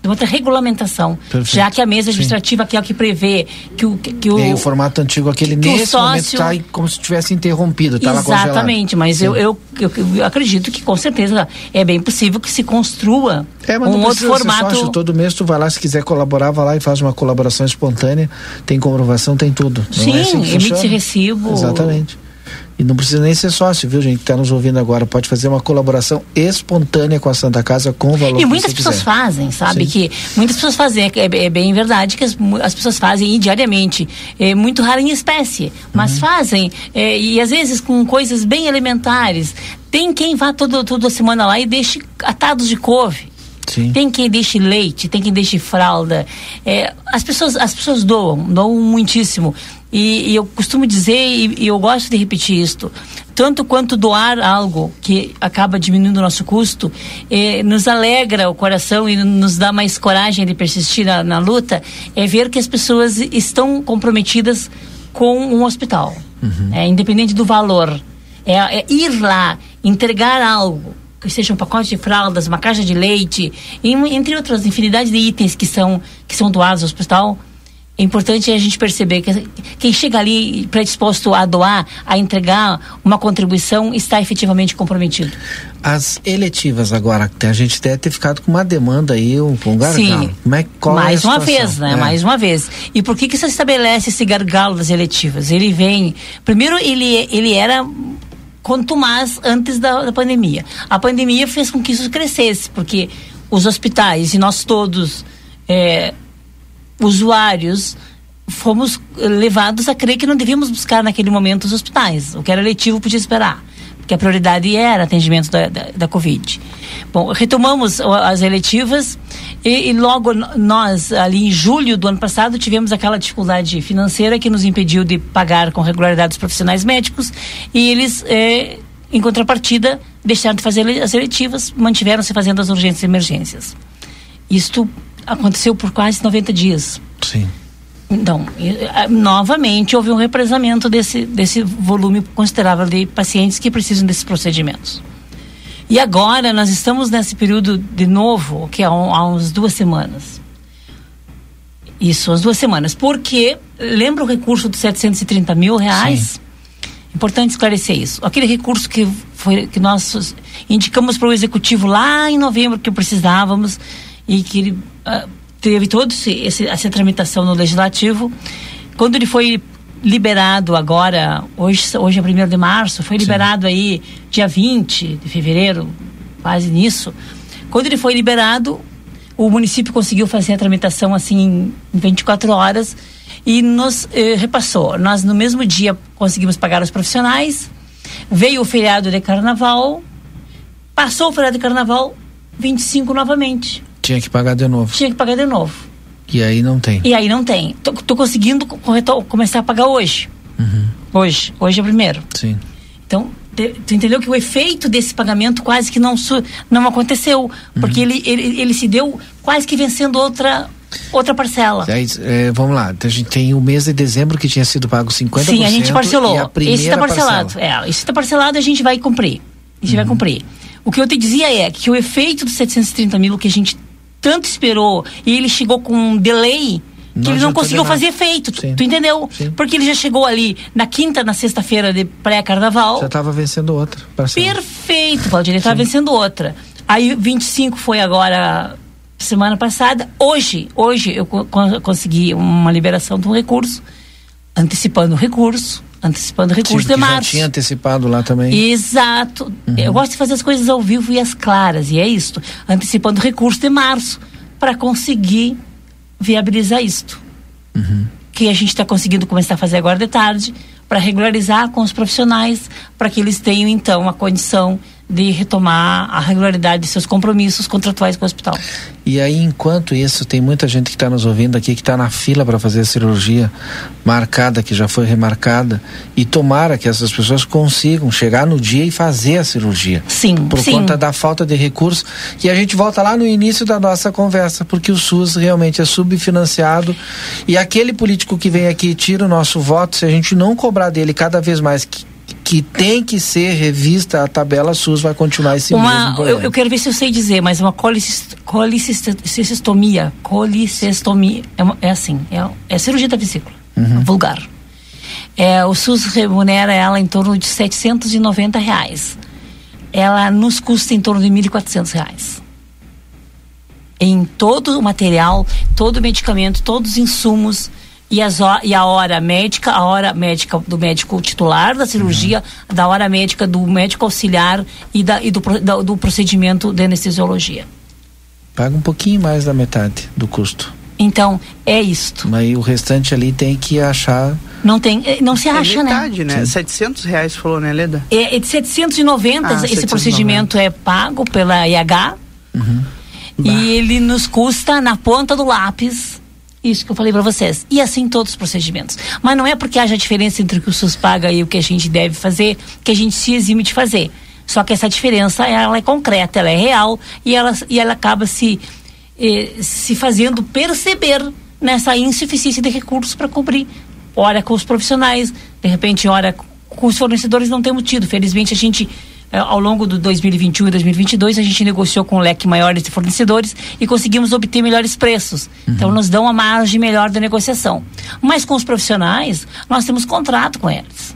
de outra regulamentação. Perfeito. Já que a mesa administrativa, Sim. que é o que prevê que o. Que o, e o formato antigo, aquele nesse sócio... momento está como se tivesse interrompido, está Exatamente, mas eu, eu, eu, eu, acredito que com certeza é bem possível que se construa é, mas um outro formato. Sócio, todo mês tu vai lá, se quiser colaborar, vai lá e faz uma colaboração espontânea, tem comprovação, tem tudo. Sim, é assim emite recibo. Exatamente. E não precisa nem ser sócio, viu, gente, que está nos ouvindo agora. Pode fazer uma colaboração espontânea com a Santa Casa com o valor E muitas pessoas quiser. fazem, sabe? Sim. Que muitas pessoas fazem, é, é bem verdade que as, as pessoas fazem e diariamente. É muito raro em espécie, Uhum. mas fazem, é, e às vezes com coisas bem elementares. Tem quem vá todo, toda semana lá e deixe atados de couve. Tem quem deixe leite, tem quem deixe fralda. É, as, pessoas, as pessoas doam, doam muitíssimo. E, e eu costumo dizer, e, e eu gosto de repetir isto, tanto quanto doar algo que acaba diminuindo o nosso custo, eh, nos alegra o coração e nos dá mais coragem de persistir na, na luta, é ver que as pessoas estão comprometidas com um hospital, é, independente do valor. É, é ir lá, entregar algo, que seja um pacote de fraldas, uma caixa de leite, e, entre outras infinidade de itens que são, que são doados ao hospital. É importante a gente perceber que quem chega ali predisposto a doar, a entregar uma contribuição, está efetivamente comprometido. As eletivas agora, a gente deve ter ficado com uma demanda aí, um, um gargalo. Sim. Como é, qual é Mais uma situação? vez, né? É. Mais uma vez. E por que que se estabelece esse gargalo das eletivas? Ele vem... Primeiro, ele, ele era contumaz antes da, da pandemia. A pandemia fez com que isso crescesse, porque os hospitais e nós todos, é, usuários, fomos eh, levados a crer que não devíamos buscar naquele momento os hospitais. O que era letivo podia esperar, porque a prioridade era atendimento da, da, da Covid. Bom, retomamos as eletivas e, e logo nós, ali em julho do ano passado, tivemos aquela dificuldade financeira que nos impediu de pagar com regularidade os profissionais médicos e eles, eh, em contrapartida, deixaram de fazer as eletivas, mantiveram-se fazendo as urgências e emergências. Isto aconteceu por quase 90 dias. Sim. Então, novamente houve um represamento desse, desse volume considerável de pacientes que precisam desses procedimentos. E agora nós estamos nesse período de novo, que é um- há uns duas semanas. Isso, as duas semanas. Porque, lembra o recurso dos 730 mil reais? Importante esclarecer isso. Aquele recurso que, foi, que nós indicamos para o executivo lá em novembro que precisávamos e que ele ah, teve toda essa tramitação no legislativo. Quando ele foi liberado agora, hoje, hoje é 1 de março, foi liberado aí dia 20 de fevereiro, quase nisso. Quando ele foi liberado, o município conseguiu fazer a tramitação assim em 24 horas e nos eh, repassou. Nós no mesmo dia conseguimos pagar os profissionais. Veio o feriado de carnaval. Passou o feriado de carnaval, 25 novamente. Tinha que pagar de novo. Tinha que pagar de novo. E aí não tem. E aí não tem. Tô, tô conseguindo corretor, começar a pagar hoje. Hoje. Hoje é o primeiro. Sim. Então, te- tu entendeu que o efeito desse pagamento quase que não, su- não aconteceu. Porque ele, ele, ele se deu quase que vencendo outra, outra parcela. Aí, é, vamos lá, a gente tem o mês de dezembro que tinha sido pago 50%. Sim, a gente parcelou. A esse está parcelado. parcela. É, esse está parcelado a gente vai cumprir. A gente vai cumprir. O que eu te dizia é que o efeito dos 730 mil que a gente tanto esperou e ele chegou com um delay que Não ele não conseguiu fazer efeito. Tu, tu entendeu? Porque ele já chegou ali na quinta, na sexta-feira de pré-carnaval. Já estava vencendo outra. Perfeito, Valdir. Ele estava vencendo outra. Aí 25 foi agora semana passada. Hoje, hoje eu co- con- consegui uma liberação de um recurso, antecipando o recurso, antecipando o recurso Sim, de porque já março. tinha antecipado lá também. Exato. Eu gosto de fazer as coisas ao vivo e às claras, e é isto. Antecipando o recurso de março para conseguir viabilizar isto. Que a gente está conseguindo começar a fazer agora de tarde, para regularizar com os profissionais, para que eles tenham então a condição de retomar a regularidade de seus compromissos contratuais com o hospital. E aí, enquanto isso, tem muita gente que está nos ouvindo aqui que está na fila para fazer a cirurgia marcada, que já foi remarcada. E tomara que essas pessoas consigam chegar no dia e fazer a cirurgia. Sim, Por sim. conta da falta de recursos. E a gente volta lá no início da nossa conversa, porque o SUS realmente é subfinanciado. E aquele político que vem aqui e tira o nosso voto, se a gente não cobrar dele cada vez mais que, que tem que ser revista a tabela SUS, vai continuar esse mesmo Uma, problema. eu, eu quero ver se eu sei dizer, mas uma colicist- colicistostomia, colicestomia, é, uma- é assim, é, é cirurgia da vesícula, vulgar. É, o SUS remunera ela em torno de 790 reais. Ela nos custa em torno de 1.400 reais. Em todo o material, todo o medicamento, todos os insumos e, as, e a hora médica, a hora médica do médico titular da cirurgia, da hora médica do médico auxiliar e, da, e do, da- do procedimento de anestesiologia. Paga um pouquinho mais da metade do custo. Então, é isto. Mas o restante ali tem que achar. Não tem, eh, não se acha, é né? metade, né? 700 reais falou, né, Leda? É, é de 790, Ah, esse 790. procedimento é pago pela IH e ele nos custa na ponta do lápis. Isso que eu falei para vocês. E assim todos os procedimentos. Mas não é porque haja diferença entre o que o SUS paga e o que a gente deve fazer que a gente se exime de fazer. Só que essa diferença ela é concreta, ela é real e ela, e ela acaba se, eh, se fazendo perceber nessa insuficiência de recursos para cobrir. Ora com os profissionais, de repente, ora com os fornecedores não temos tido. Felizmente a gente ao longo do 2021 e 2022 a gente negociou com um leque maior de fornecedores e conseguimos obter melhores preços. Então nos dão uma margem melhor da negociação. Mas com os profissionais nós temos contrato com eles.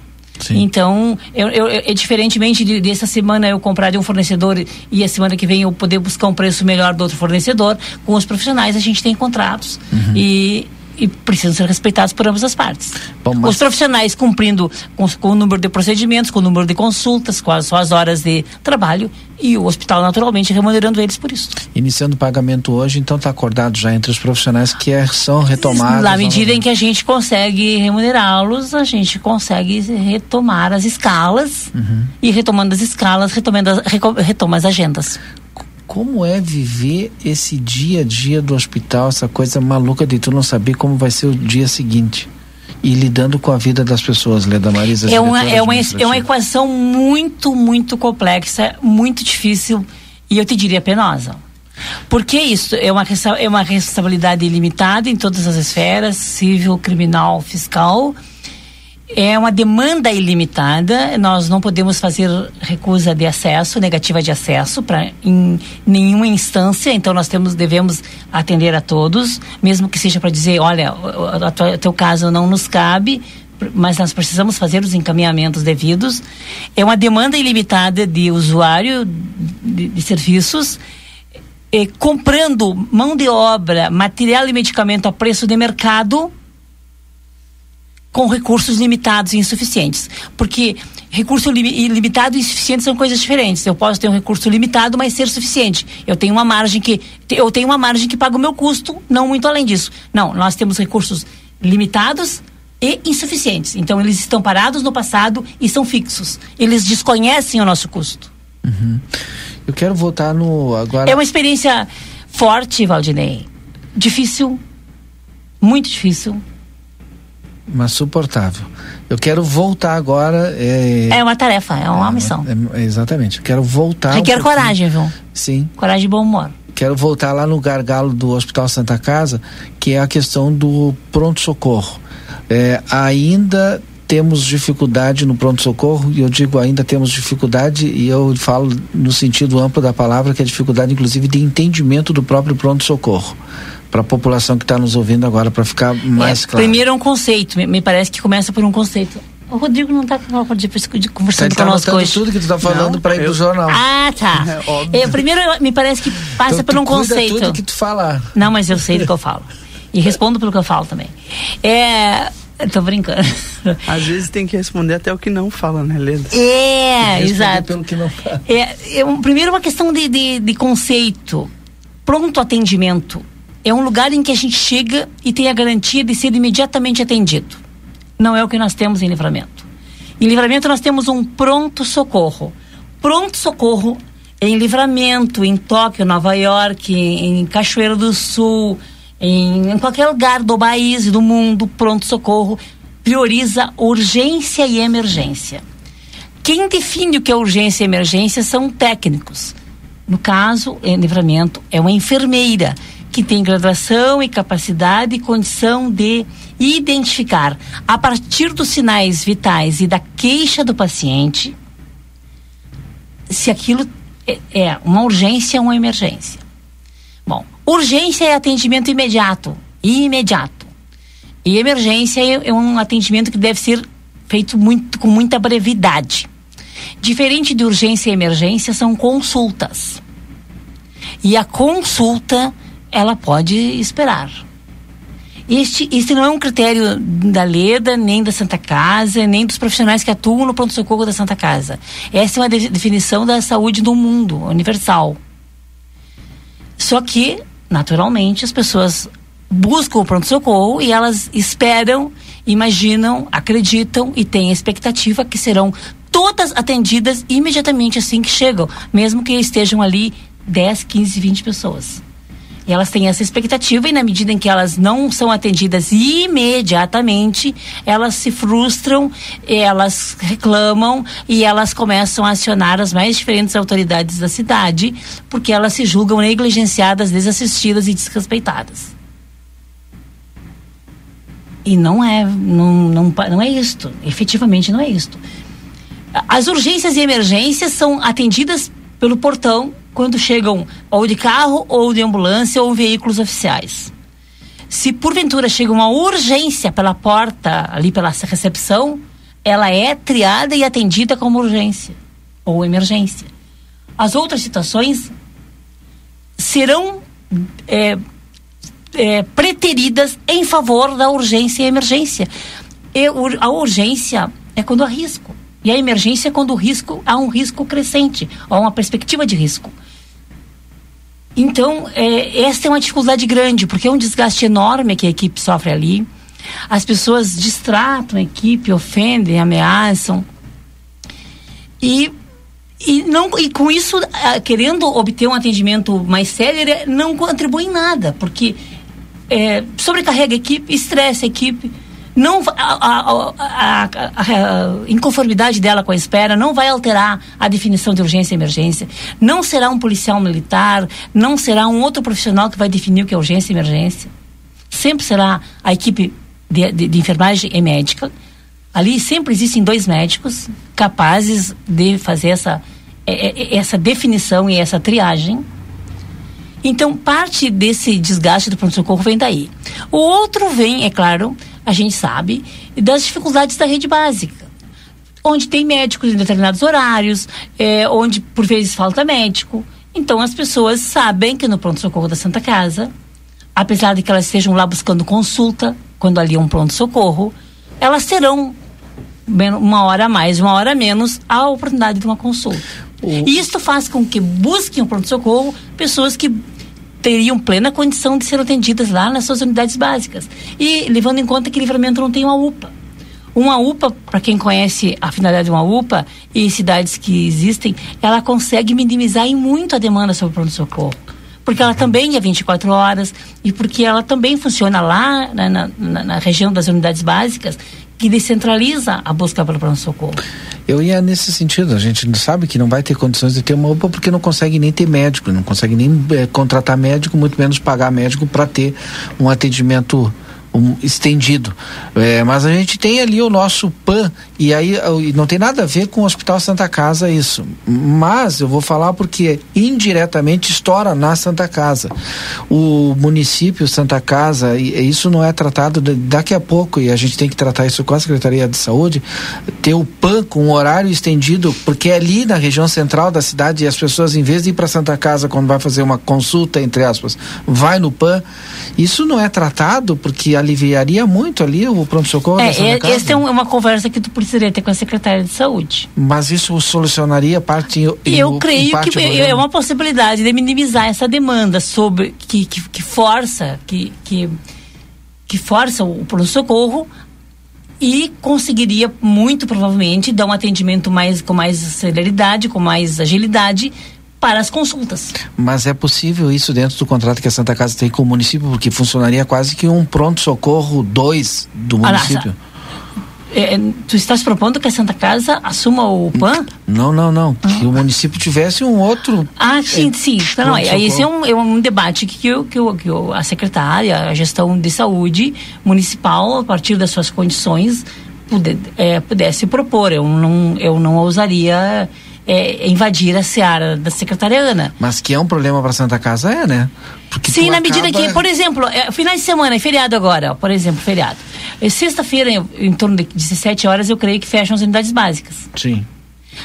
Então, eu, eu, eu- é diferentemente de, dessa semana eu comprar de um fornecedor e a semana que vem eu poder buscar um preço melhor do outro fornecedor, com os profissionais a gente tem contratos e, e precisam ser respeitados por ambas as partes. Os profissionais cumprindo com, com o número de procedimentos, com o número de consultas, com as suas horas de trabalho e o hospital naturalmente remunerando eles por isso. Iniciando o pagamento hoje, então está acordado já entre os profissionais que é- são retomados. Na medida em que a gente consegue remunerá-los, a gente consegue retomar as escalas e retomando as escalas, retomando retoma as agendas. Como é viver esse dia a dia do hospital, essa coisa maluca de tu não saber como vai ser o dia seguinte? E lidando com a vida das pessoas, Leda Marisa. É uma, é, uma, é uma equação muito, muito complexa, muito difícil e eu te diria penosa. Porque isso é uma, é uma responsabilidade ilimitada em todas as esferas, civil, criminal, fiscal. É uma demanda ilimitada, nós não podemos fazer recusa de acesso, negativa de acesso para em nenhuma instância, então nós temos devemos atender a todos, mesmo que seja para dizer, olha, o, teu caso não nos cabe, mas nós precisamos fazer os encaminhamentos devidos. É uma demanda ilimitada de usuário de, de serviços, comprando mão de obra, material e medicamento a preço de mercado com recursos limitados e insuficientes. Porque recurso li- ilimitado e insuficiente são coisas diferentes. Eu posso ter um recurso limitado, mas ser suficiente. Eu tenho uma margem que eu tenho uma margem que paga o meu custo, não muito além disso. Não, nós temos recursos limitados e insuficientes. Então eles estão parados no passado e são fixos. Eles desconhecem o nosso custo. Eu quero voltar no agora. É uma experiência forte, Valdinei. Difícil, muito difícil. Mas suportável. Eu quero voltar agora. É, É uma tarefa, é uma missão. é- é, exatamente. Eu quero voltar. um Requer pouquinho- coragem, viu? Sim. Coragem e bom humor. Quero voltar lá no gargalo do Hospital Santa Casa, que é a questão do pronto-socorro. É, ainda temos dificuldade no pronto-socorro, e eu digo ainda temos dificuldade, e eu falo no sentido amplo da palavra, que é dificuldade, inclusive, de entendimento do próprio pronto-socorro. Para a população que está nos ouvindo agora, para ficar mais É, claro. Primeiro é um conceito, me, me parece que começa por um conceito. O Rodrigo não está conversando Ele tá conosco hoje. tudo que tu tá falando para ir pro jornal. Ah, tá. É, primeiro, me parece que passa Então, por um conceito. tudo que tu falar. Não, mas eu sei do que eu falo. E respondo pelo que eu falo também. É. Tô brincando. Às vezes tem que responder até o que não fala, né, Leda? É, Responder exato. pelo que não fala. É, é um- primeiro uma questão de, de, de conceito. Pronto atendimento. É um lugar em que a gente chega e tem a garantia de ser imediatamente atendido. Não é o que nós temos em livramento. Em livramento nós temos um pronto socorro. Pronto socorro em livramento, em Tóquio, Nova York, em Cachoeira do Sul, em, em qualquer lugar do país e do mundo, pronto socorro prioriza urgência e emergência. Quem define o que é urgência e emergência são técnicos. No caso, em livramento, é uma enfermeira que tem graduação e capacidade e condição de identificar, a partir dos sinais vitais e da queixa do paciente, se aquilo é, é uma urgência ou uma emergência. Bom, urgência é atendimento imediato, imediato. E emergência é, é um atendimento que deve ser feito muito, com muita brevidade. Diferente de urgência e emergência, são consultas. E a consulta, ela pode esperar. Este, este não é um critério da Leda, nem da Santa Casa, nem dos profissionais que atuam no pronto-socorro da Santa Casa. Essa é uma de definição da saúde do mundo, universal. Só que, naturalmente, as pessoas buscam o pronto-socorro e elas esperam, imaginam, acreditam e têm a expectativa que serão todas atendidas imediatamente assim que chegam, mesmo que estejam ali 10, 15, 20 pessoas. E elas têm essa expectativa e na medida em que elas não são atendidas imediatamente, elas se frustram, elas reclamam e elas começam a acionar as mais diferentes autoridades da cidade, porque elas se julgam negligenciadas, desassistidas e desrespeitadas. E não é, não, não, não é isto. Efetivamente não é isto. As urgências e emergências são atendidas pelo portão quando chegam ou de carro, ou de ambulância, ou veículos oficiais. Se porventura chega uma urgência pela porta, ali pela recepção, ela é triada e atendida como urgência ou emergência. As outras situações serão é, é, preteridas em favor da urgência e emergência. E a urgência é quando há risco. E a emergência é quando o risco há um risco crescente, há uma perspectiva de risco. Então, é, essa é uma dificuldade grande, porque é um desgaste enorme que a equipe sofre ali. As pessoas distratam a equipe, ofendem, ameaçam. E, e, não, e com isso, querendo obter um atendimento mais sério, não contribui em nada, porque é, sobrecarrega a equipe, estressa a equipe não a, a, a, a, inconformidade dela com a espera não vai alterar a definição de urgência e emergência. Não será um policial militar, não será um outro profissional que vai definir o que é urgência e emergência. Sempre será a equipe de, de, de enfermagem e médica. Ali sempre existem dois médicos capazes de fazer essa, essa definição e essa triagem. Então, parte desse desgaste do pronto-socorro vem daí. O outro vem, é claro, a gente sabe, das dificuldades da rede básica. Onde tem médicos em determinados horários, é, onde por vezes falta médico. Então as pessoas sabem que no pronto-socorro da Santa Casa, apesar de que elas estejam lá buscando consulta, quando ali é um pronto-socorro, elas terão uma hora a mais, uma hora a menos, a oportunidade de uma consulta. E isso faz com que busquem o pronto-socorro pessoas que teriam plena condição de ser atendidas lá nas suas unidades básicas. E levando em conta que Livramento não tem uma UPA. Uma UPA, para quem conhece a finalidade de uma UPA e cidades que existem, ela consegue minimizar em muito a demanda sobre o pronto-socorro. Porque ela também é 24 horas e porque ela também funciona lá na, na, na região das unidades básicas que descentraliza a busca pelo pronto-socorro. Eu ia nesse sentido, a gente sabe que não vai ter condições de ter uma UPA porque não consegue nem ter médico, não consegue nem é, contratar médico, muito menos pagar médico para ter um atendimento um, estendido. É, mas a gente tem ali o nosso PAN, e aí não tem nada a ver com o Hospital Santa Casa isso. Mas eu vou falar porque indiretamente estoura na Santa Casa. O município Santa Casa, e, isso não é tratado de, daqui a pouco, e a gente tem que tratar isso com a Secretaria de Saúde, ter o PAN com horário estendido, porque é ali na região central da cidade e as pessoas, em vez de ir para Santa Casa quando vai fazer uma consulta, entre aspas, vai no PAN. Isso não é tratado porque a aliviaria muito ali o pronto-socorro é, é Essa é uma conversa que tu precisaria ter com a secretária de saúde. Mas isso solucionaria parte e Eu creio que é uma possibilidade de minimizar essa demanda sobre que, que, que força que, que, que força o pronto-socorro e conseguiria muito provavelmente dar um atendimento mais com mais celeridade, com mais agilidade para as consultas. Mas é possível isso dentro do contrato que a Santa Casa tem com o município, porque funcionaria quase que um pronto-socorro 2 do município. É, tu estás propondo que a Santa Casa assuma o PAN? Não, não, não. Ah. Que o município tivesse um outro. Ah, sim, é, sim. Não, esse é um, é um debate que, que, que, que a secretária, a gestão de saúde municipal, a partir das suas condições, puder, é, pudesse propor. Eu não, eu não ousaria é, invadir a seara da secretariana. Mas que é um problema para Santa Casa, é, né? Porque Sim, na medida que, por exemplo, é, finais de semana, é feriado agora, ó, por exemplo, feriado. É, Sexta-feira, em, em, torno de 17 horas, eu creio que fecham as unidades básicas. Sim.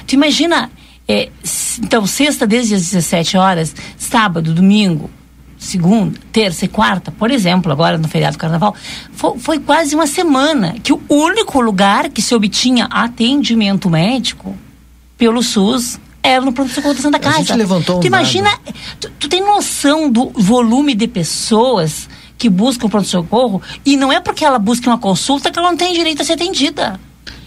Tu imagina, é, então, sexta desde as 17 horas, sábado, domingo, segunda, terça e quarta, por exemplo, agora no feriado do carnaval, foi, foi, quase uma semana que o único lugar que se obtinha atendimento médico pelo SUS era no pronto-socorro da Santa Casa. A gente levantou um tu imagina, tu, tu, tem noção do volume de pessoas que buscam pronto-socorro e não é porque ela busca uma consulta que ela não tem direito a ser atendida.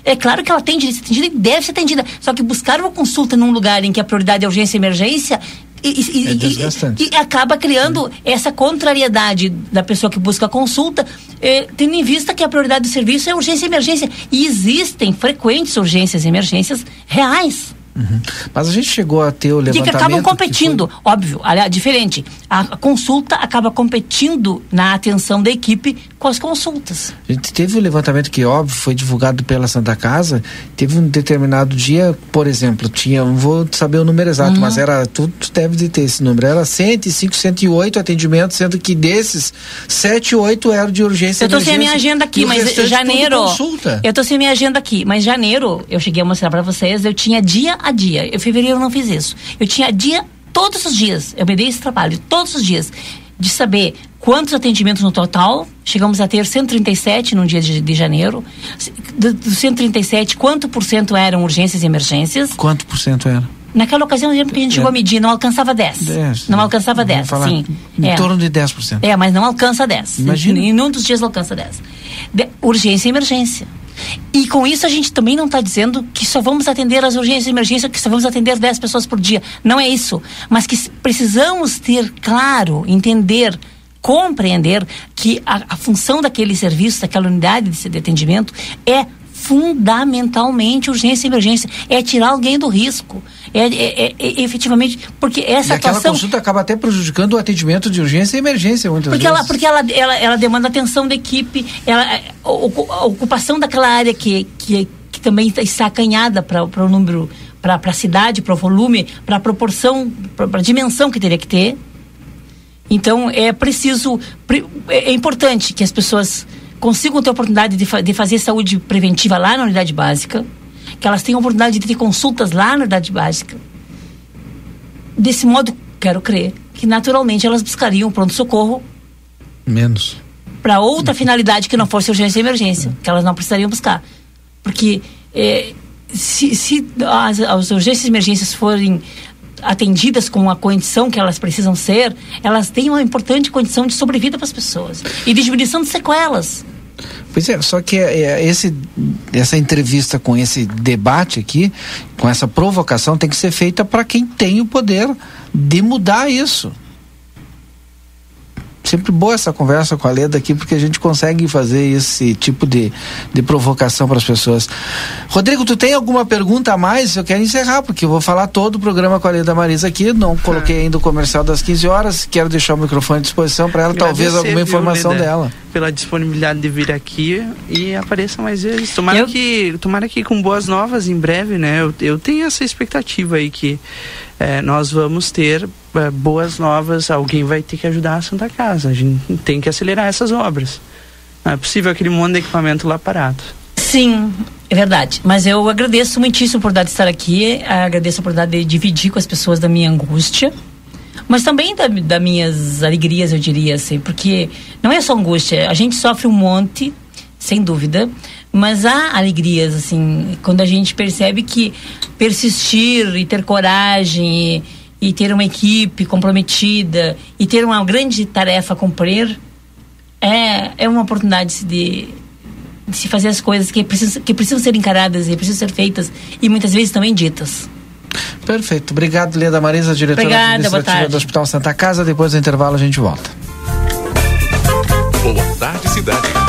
É claro que ela tem direito a ser atendida e deve ser atendida. Só que buscar uma consulta num lugar em que a prioridade é urgência e emergência e, e, é e, e, acaba criando essa contrariedade da pessoa que busca a consulta, eh, tendo em vista que a prioridade do serviço é urgência e emergência. E existem frequentes urgências e emergências reais. Uhum. Mas a gente chegou a ter o levantamento... E que acabam competindo, foi... óbvio, aliás, diferente. A, a, consulta acaba competindo na atenção da equipe com as consultas. A gente teve o um levantamento que, óbvio, foi divulgado pela Santa Casa. Teve um determinado dia, por exemplo, tinha, não vou saber o número exato, uhum. mas era, tu, tu deve de ter esse número, era 105, 108 atendimentos, sendo que desses, 7, 8 eram de urgência Eu tô sem a minha agenda aqui, mas janeiro... Eu tô sem a minha agenda aqui, mas janeiro, eu cheguei a mostrar para vocês, eu tinha dia a dia. Em fevereiro eu não fiz isso. Eu tinha dia todos os dias. Eu me dei esse trabalho todos os dias de saber quantos atendimentos no total. Chegamos a ter 137 no dia de, de janeiro. Dos 137, quanto por cento eram urgências e emergências? Quanto por cento era? Naquela ocasião, lembro que a gente é. chegou a medir, não alcançava 10. 10 não alcançava 10, sim. Em é. torno de 10%. É, mas não alcança 10. Imagina. Em nenhum dos dias alcança 10. De, urgência e emergência. E com isso a gente também não está dizendo que só vamos atender as urgências e emergências, que só vamos atender 10 pessoas por dia. Não é isso. Mas que precisamos ter claro, entender, compreender que a, a função daquele serviço, daquela unidade de, de atendimento é fundamentalmente urgência e emergência. É tirar alguém do risco. É, é, é, é efetivamente, porque essa e aquela atuação... consulta acaba até prejudicando o atendimento de urgência e emergência muitas porque vezes. Ela, porque ela, ela, ela demanda atenção da equipe, ela, a ocupação daquela área que, que, que também está acanhada para o número, para a cidade, para o volume, para a proporção, para a dimensão que teria que ter. Então, é preciso, é importante que as pessoas consigam ter a oportunidade de, fa de fazer saúde preventiva lá na unidade básica, que elas tenham a oportunidade de ter consultas lá na unidade básica. Desse modo, quero crer que naturalmente elas buscariam pronto-socorro. Menos. Para outra finalidade que não fosse urgência e emergência, que elas não precisariam buscar. Porque eh, se, se as, as urgências e emergências forem atendidas com a condição que elas precisam ser, elas têm uma importante condição de sobrevida para as pessoas e de diminuição de sequelas. Pois é, só que é, é, esse, essa entrevista com esse debate aqui, com essa provocação, tem que ser feita para quem tem o poder de mudar isso sempre boa essa conversa com a Leda aqui, porque a gente consegue fazer esse tipo de, de provocação para as pessoas. Rodrigo, tu tem alguma pergunta a mais? Eu quero encerrar, porque eu vou falar todo o programa com a Leda Marisa aqui. Não coloquei ainda o comercial das 15 horas. Quero deixar o microfone à disposição para ela, talvez alguma informação viu, dela. Pela disponibilidade de vir aqui e apareça mais vezes. Tomara, eu... que, tomara que com boas novas em breve, né? Eu, eu tenho essa expectativa aí que é, nós vamos ter é, boas novas, alguém vai ter que ajudar a Santa Casa. A gente tem que acelerar essas obras. Não é possível aquele monte de equipamento lá parado. Sim, é verdade. Mas eu agradeço muitíssimo a oportunidade de estar aqui, agradeço a oportunidade de dividir com as pessoas da minha angústia, mas também das da minhas alegrias, eu diria assim, porque não é só angústia, a gente sofre um monte, sem dúvida, mas há alegrias, assim, quando a gente percebe que persistir e ter coragem e, e ter uma equipe comprometida e ter uma grande tarefa a cumprir é, é uma oportunidade de, de se fazer as coisas que precisam, que precisam ser encaradas e precisam ser feitas e muitas vezes também ditas. Perfeito. Obrigado, Leda Marisa, diretora Obrigada, administrativa do Hospital Santa Casa. Depois do intervalo a gente volta. Boa tarde, cidade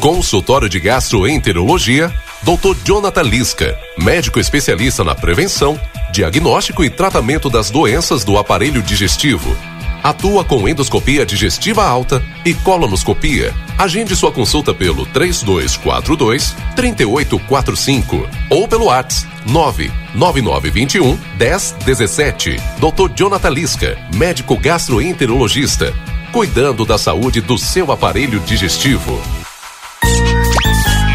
Consultório de Gastroenterologia, Dr. Jonathan Lisca, médico especialista na prevenção, diagnóstico e tratamento das doenças do aparelho digestivo. Atua com endoscopia digestiva alta e colonoscopia. Agende sua consulta pelo 3242 3845 ou pelo WhatsApp 99921 1017. Dr. Jonathan Lisca, médico gastroenterologista, cuidando da saúde do seu aparelho digestivo.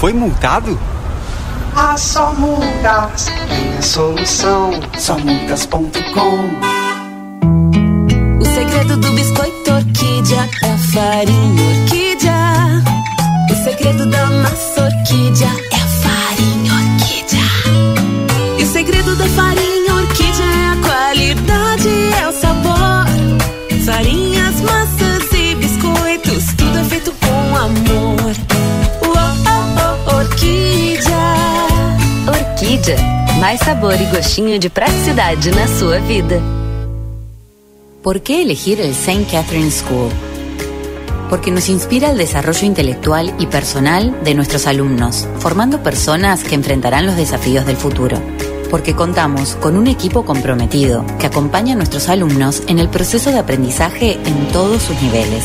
Foi multado? Ah, só multas tem a solução. Só multas.com. O segredo do biscoito orquídea é a farinha orquídea. O segredo da massa orquídea Orquídea, mais sabor y gostinho de praticidade na sua vida. ¿Por qué elegir el St. Catherine School? Porque nos inspira el desarrollo intelectual y personal de nuestros alumnos, formando personas que enfrentarán los desafíos del futuro. Porque contamos con un equipo comprometido que acompaña a nuestros alumnos en el proceso de aprendizaje en todos sus niveles.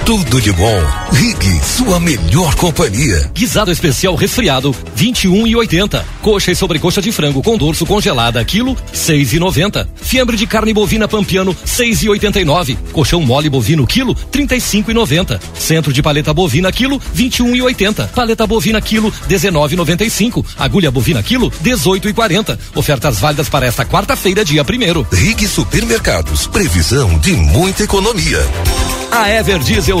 tudo de bom. Rig, sua melhor companhia. Guisado especial resfriado, 21 e 80. Coxa e sobrecoxa de frango com dorso congelada, quilo, 6 e 90. Fiambre de carne bovina pampiano, 6 e 89. Colchão mole bovino, quilo, 35 e 90. Centro de paleta bovina, quilo, 21 e 80. Paleta bovina, quilo, 19 e 95. Agulha bovina, quilo, 18 e 40. Ofertas válidas para esta quarta-feira, dia primeiro. Rig Supermercados, previsão de muita economia. A Ever Diesel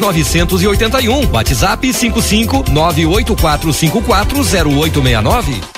981. WhatsApp 55984540869.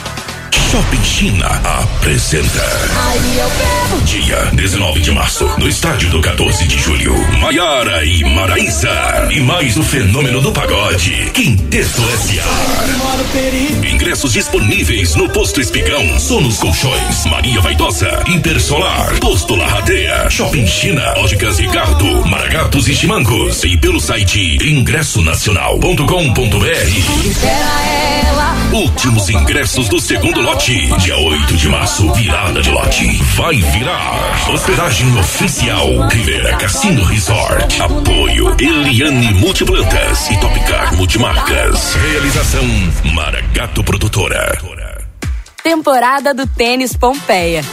Shopping China apresenta. Aí eu quero. Dia 19 de março, no estádio do 14 de julho. Maiara e Maraísa. E mais o fenômeno do pagode. Quinteto S.A. Ingressos disponíveis no Posto Espigão, Sonos Colchões, Maria Vaidosa, Intersolar, Posto Larradeia, Shopping China, Óticas Ricardo, Maragatos e Chimancos. E pelo site ingressonacional.com.br. Últimos ingressos do segundo lote. Dia 8 de março, virada de lote. Vai virar. Hospedagem oficial. Rivera Cassino Resort. Apoio Eliane Multiplantas e Topcar Multimarcas. Realização Maragato Produtora. Temporada do Tênis Pompeia.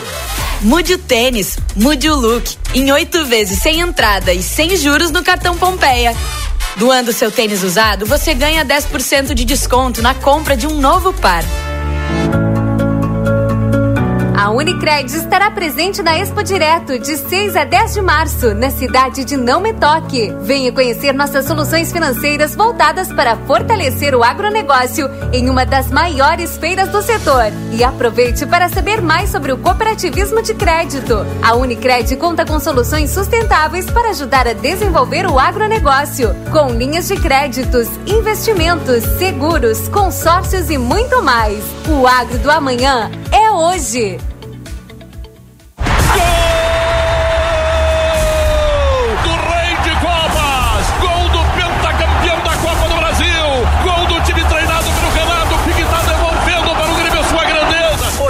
Mude o tênis, mude o look. Em oito vezes sem entrada e sem juros no cartão Pompeia. Doando seu tênis usado, você ganha 10% de desconto na compra de um novo par. A Unicred estará presente na Expo Direto de 6 a 10 de março, na cidade de Não Me Toque. Venha conhecer nossas soluções financeiras voltadas para fortalecer o agronegócio em uma das maiores feiras do setor. E aproveite para saber mais sobre o cooperativismo de crédito. A Unicred conta com soluções sustentáveis para ajudar a desenvolver o agronegócio, com linhas de créditos, investimentos, seguros, consórcios e muito mais. O agro do amanhã é hoje.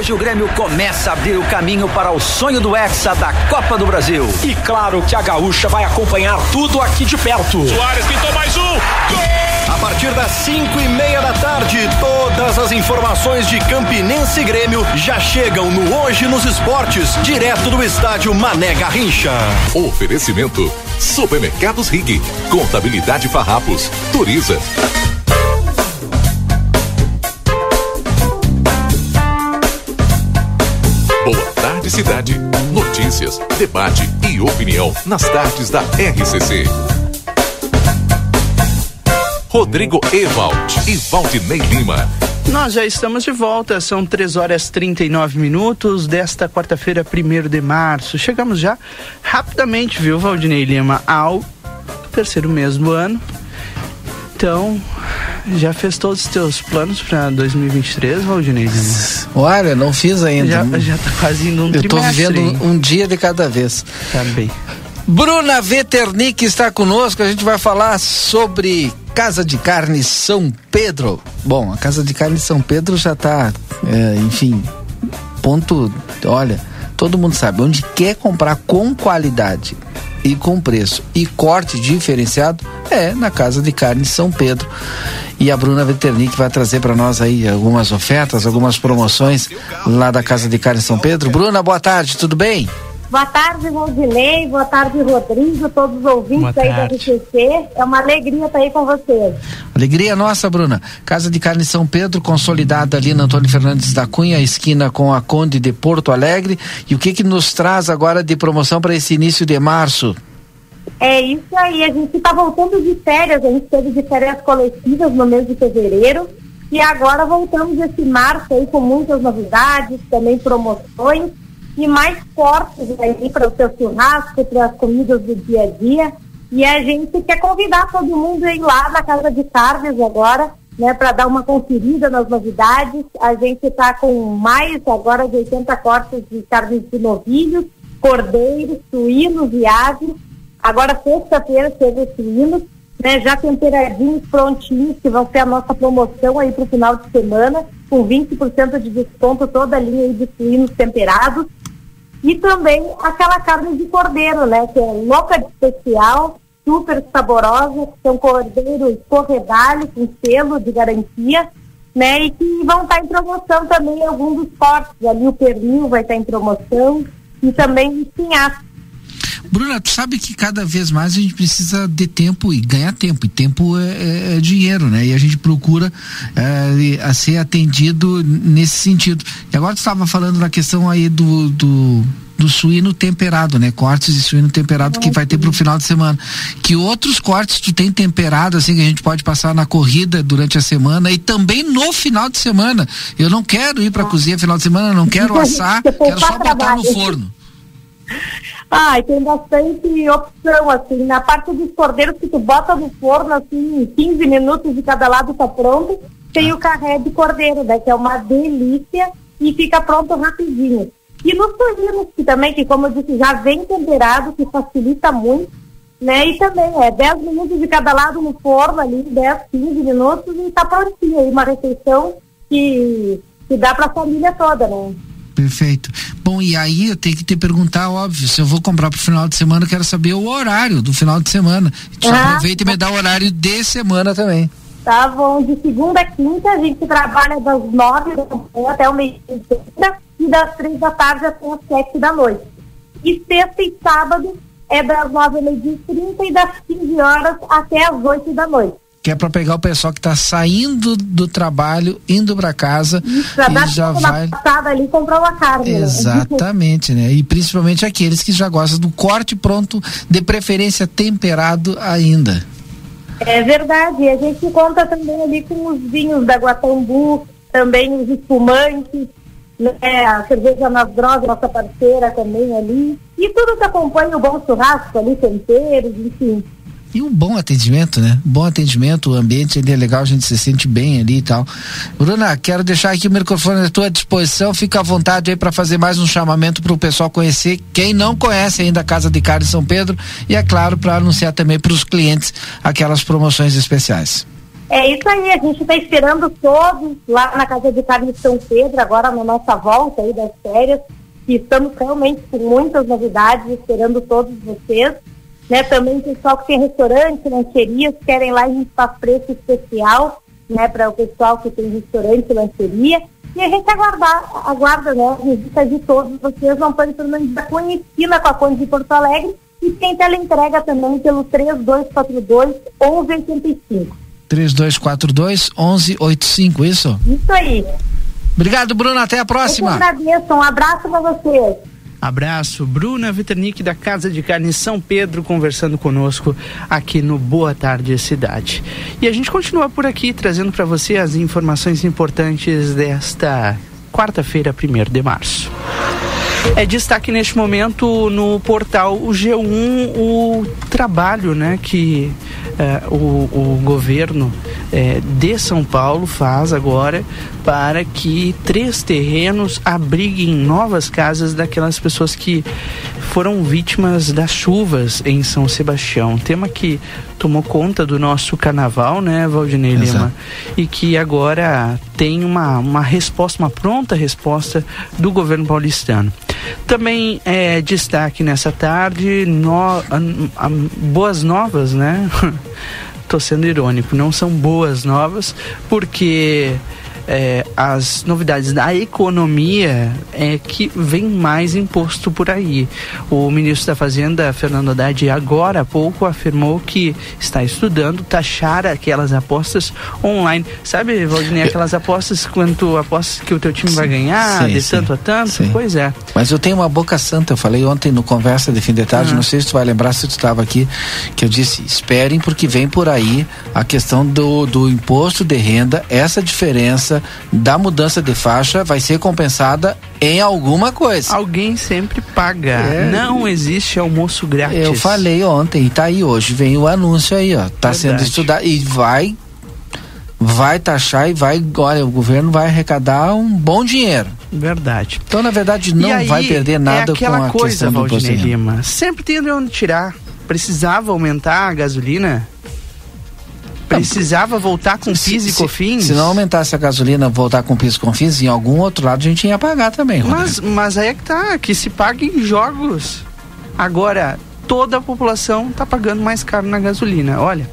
Hoje o Grêmio começa a abrir o caminho para o sonho do Hexa da Copa do Brasil. E claro que a Gaúcha vai acompanhar tudo aqui de perto. Soares pintou mais um! Gol! A partir das 5 e meia da tarde, todas as informações de Campinense e Grêmio já chegam no Hoje nos Esportes, direto do estádio Mané Garrincha. Oferecimento: Supermercados Rig, Contabilidade Farrapos, Turiza. Cidade. Notícias, debate e opinião nas tardes da RCC. Rodrigo Ewald e Valdinei Lima. Nós já estamos de volta, são 3 horas 39 minutos desta quarta-feira, 1 de março. Chegamos já rapidamente, viu, Valdinei Lima, ao terceiro mês do ano. Então, já fez todos os teus planos para 2023, Valdinei? Olha, não fiz ainda. Já, já tá quase indo um Eu tô vivendo hein? um, dia de cada vez. Tá bem. Bruna Veternick está conosco. A gente vai falar sobre Casa de Carne São Pedro. Bom, a Casa de Carne São Pedro já está, enfim, ponto. Olha, todo mundo sabe, onde quer comprar com qualidade e com preço e corte diferenciado é na Casa de Carne São Pedro. E a Bruna Veternick vai trazer para nós aí algumas ofertas, algumas promoções lá da Casa de Carne São Pedro. Bruna, boa tarde, tudo bem? Boa tarde, Valdinei. Boa tarde, Rodrigo, todos os ouvintes Boa aí da tarde. RCC. É uma alegria estar aí com vocês. Alegria nossa, Bruna. Casa de Carne São Pedro, consolidada ali na Antônio Fernandes da Cunha, esquina com a Conde de Porto Alegre. E o que que nos traz agora de promoção para esse início de março? É isso aí, a gente está voltando de férias, a gente teve de férias coletivas no mês de fevereiro e agora voltamos esse março aí com muitas novidades, também promoções e mais cortes aí para o seu churrasco, para as comidas do dia a dia. E a gente quer convidar todo mundo a ir lá na Casa de Carnes agora, né, para dar uma conferida nas novidades. A gente está com mais agora de 80 cortes de carnes de novilhos, cordeiros, suínos e aves. Agora, sexta-feira, teve os suínos, né, já temperadinhos, prontinhos, que vão ser a nossa promoção aí para o final de semana, com 20% de desconto, toda a linha de suínos temperados. E também aquela carne de cordeiro, né, que é louca de especial, super saborosa, que são cordeiros corredalho, com selo de garantia, né, e que vão estar em promoção também alguns dos cortes. Ali o pernil vai estar em promoção e também o espinhaço. Bruna, tu sabe que cada vez mais a gente precisa de tempo e ganhar tempo. E tempo é, é- é dinheiro, né? E a gente procura é, a ser atendido nesse sentido. E agora tu estava falando na questão aí do, do, do suíno temperado, né? Cortes de suíno temperado que vai ter pro final de semana. Que outros cortes tu tem temperado, assim, que a gente pode passar na corrida durante a semana e também no final de semana. Eu não quero ir pra cozinha final de semana, não quero assar, quero só botar no forno. Ai, tem bastante opção, assim, na parte dos cordeiros que tu bota no forno, assim, em 15 minutos de cada lado tá pronto, tem o carré de cordeiro, né, que é uma delícia e fica pronto rapidinho. E nos suínos, que também, que como eu disse, já vem temperado, que facilita muito, né, e também é 10 minutos de cada lado no forno ali, 10, 15 minutos e tá prontinho aí, uma refeição que, que dá pra família toda, né. Perfeito. Bom, e aí eu tenho que te perguntar, óbvio, se eu vou comprar pro final de semana, eu quero saber o horário do final de semana. Só Ah. aproveita e me dá o horário de semana também. Tá bom, de segunda a quinta a gente trabalha das nove da manhã até o meio-dia e das três da tarde até as sete da noite. E sexta e sábado é das nove ao meio-dia e trinta e das 15 horas até as oito da noite. Que é pra pegar o pessoal que tá saindo do trabalho, indo pra casa Já dá e já vai. passada ali comprar uma carne. né? Exatamente, né? E principalmente aqueles que já gostam do corte pronto, de preferência temperado ainda. É verdade, a gente conta também ali com os vinhos da Guatambu, também os espumantes, né, a cerveja nas drogas, nossa parceira também ali, e tudo que acompanha o bom churrasco ali, temperos, enfim. E um bom atendimento, né? Bom atendimento, o ambiente ele é legal, a gente se sente bem ali e tal. Bruna, quero deixar aqui o microfone à tua disposição, fica à vontade aí para fazer mais um chamamento para o pessoal conhecer quem não conhece ainda a Casa de Carne São Pedro e é claro para anunciar também para os clientes aquelas promoções especiais. É isso aí, a gente está esperando todos lá na Casa de Carne São Pedro, agora na nossa volta aí das férias, e estamos realmente com muitas novidades, esperando todos vocês. Né, também o pessoal que tem restaurante, lancherias, querem lá a gente faz preço especial, né, para o pessoal que tem restaurante lancheria. E a gente aguarda, aguarda, né, a visita de todos vocês, pode pelo menos da Conhecina com a Conde de Porto Alegre, e tem teleentrega também pelo 3242 1185. 3242 1185, isso? Isso aí. Obrigado, Bruna, até a Eu próxima. que agradeço, um abraço para vocês. Abraço, Bruna Viternick da Casa de Carne São Pedro conversando conosco aqui no Boa Tarde Cidade. E a gente continua por aqui trazendo para você as informações importantes desta quarta-feira, 1 de março. É destaque neste momento no portal o G1 o trabalho né, que eh, o, o governo eh, de São Paulo faz agora para que três terrenos abriguem novas casas daquelas pessoas que foram vítimas das chuvas em São Sebastião. Tema que tomou conta do nosso carnaval, né, Valdinei Exato. Lima? E que agora tem uma, uma resposta, uma pronta resposta do governo paulistano. Também é destaque nessa tarde no, a- a- boas novas, né? Tô sendo irônico, não são boas novas, porque é, as novidades da economia é que vem mais imposto por aí. O ministro da Fazenda, Fernando Haddad, agora há pouco afirmou que está estudando taxar aquelas apostas online. Sabe, Valdinei, aquelas apostas quando apostas que o teu time vai ganhar, sim, de sim, tanto a tanto? sim. Pois é. Mas eu tenho uma boca santa, eu falei ontem no Conversa de Fim de Tarde, Ah. não sei se tu vai lembrar se tu estava aqui, que eu disse, esperem porque vem por aí a questão do, do imposto de renda, essa diferença da mudança de faixa vai ser compensada em alguma coisa. Alguém sempre paga. É. Não existe almoço grátis. Eu falei ontem, e tá aí hoje, vem o anúncio aí, ó, tá sendo Verdade. estudado e vai vai taxar e vai, olha, o governo vai arrecadar um bom dinheiro. Verdade. Então, na verdade, não aí, vai perder nada é aquela com a coisa, questão do Valdinei. Lima. Sempre tem de onde tirar. Precisava aumentar a gasolina? Precisava voltar com PIS e Se- COFINS? Se não aumentasse a gasolina, voltar com PIS e COFINS, em algum outro lado a gente ia pagar também, Rodrigo. Mas, mas aí é que tá, que se paga em jogos. Agora, toda a população tá pagando mais caro na gasolina. Olha,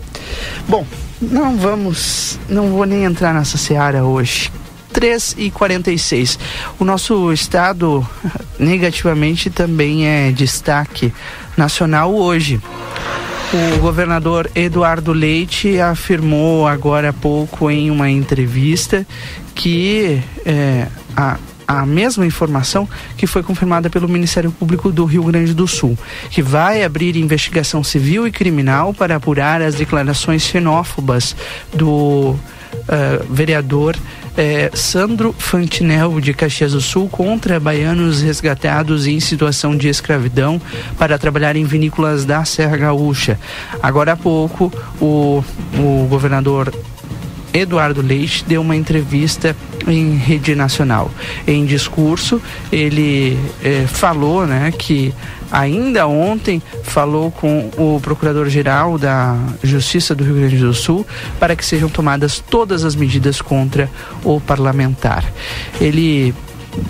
bom, não vamos, não vou nem entrar nessa seara hoje. 3 e 46. O nosso estado negativamente também é destaque nacional hoje. O governador Eduardo Leite afirmou agora há pouco em uma entrevista que é, a a mesma informação que foi confirmada pelo Ministério Público do Rio Grande do Sul, que vai abrir investigação civil e criminal para apurar as declarações xenófobas do Uh, vereador eh, Sandro Fantinel de Caxias do Sul contra baianos resgatados em situação de escravidão para trabalhar em vinícolas da Serra Gaúcha. Agora há pouco, o, o governador Eduardo Leite deu uma entrevista em rede nacional. Em discurso, ele eh, falou né, que ainda ontem falou com o procurador-geral da Justiça do Rio Grande do Sul para que sejam tomadas todas as medidas contra o parlamentar. Ele,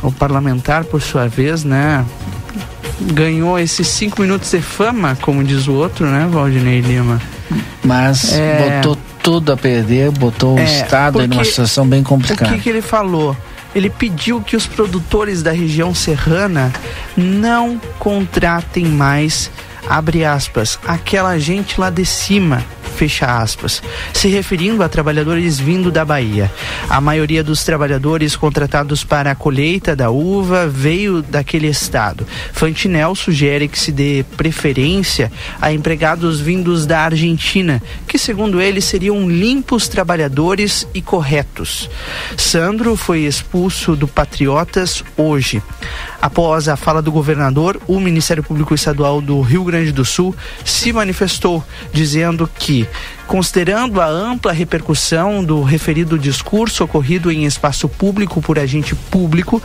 o parlamentar, por sua vez, né, ganhou esses cinco minutos de fama, como diz o outro, né, Valdinei Lima? Mas é... botou tudo a perder, botou é, o Estado em uma situação bem complicada. O que, que ele falou? Ele pediu que os produtores da região serrana não contratem mais, abre aspas, aquela gente lá de cima fecha aspas, se referindo a trabalhadores vindo da Bahia. A maioria dos trabalhadores contratados para a colheita da uva veio daquele estado. Fantinel sugere que se dê preferência a empregados vindos da Argentina, que segundo ele seriam limpos trabalhadores e corretos. Sandro foi expulso do Patriotas hoje. Após a fala do governador, o Ministério Público Estadual do Rio Grande do Sul se manifestou, dizendo que, considerando a ampla repercussão do referido discurso ocorrido em espaço público por agente público,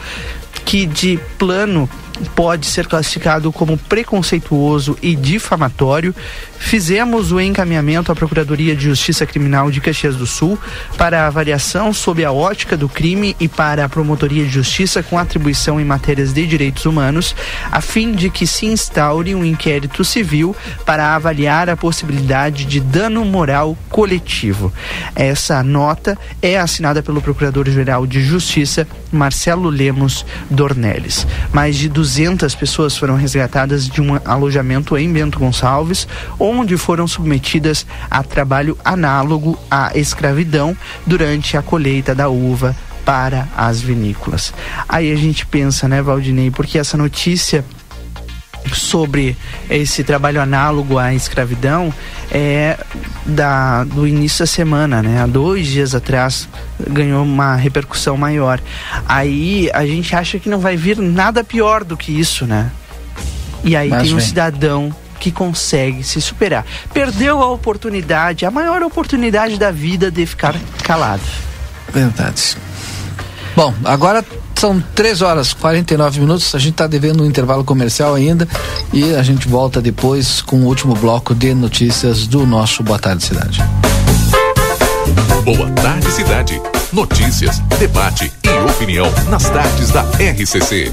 que de plano pode ser classificado como preconceituoso e difamatório, fizemos o encaminhamento à Procuradoria de Justiça Criminal de Caxias do Sul para avaliação sob a ótica do crime e para a Promotoria de Justiça com atribuição em matérias de direitos humanos, a fim de que se instaure um inquérito civil para avaliar a possibilidade de dano moral coletivo. Essa nota é assinada pelo Procurador-Geral de Justiça, Marcelo Lemos Dornelles. Mais de 200 200 pessoas foram resgatadas de um alojamento em Bento Gonçalves, onde foram submetidas a trabalho análogo à escravidão durante a colheita da uva para as vinícolas. Aí a gente pensa, né, Valdinei, porque essa notícia sobre esse trabalho análogo à escravidão é da, do início da semana, né? Há dois dias atrás ganhou uma repercussão maior. Aí a gente acha que não vai vir nada pior do que isso, né? E aí Mas tem um cidadão que consegue se superar. Perdeu a oportunidade, a maior oportunidade da vida de ficar calado. Verdade. Bom, agora são 3 horas e 49 minutos. A gente está devendo um intervalo comercial ainda e a gente volta depois com o último bloco de notícias do nosso Boa Tarde Cidade. Boa Tarde Cidade. Notícias, debate e opinião nas tardes da RCC.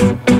Thank you.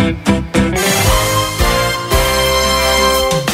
Thank you.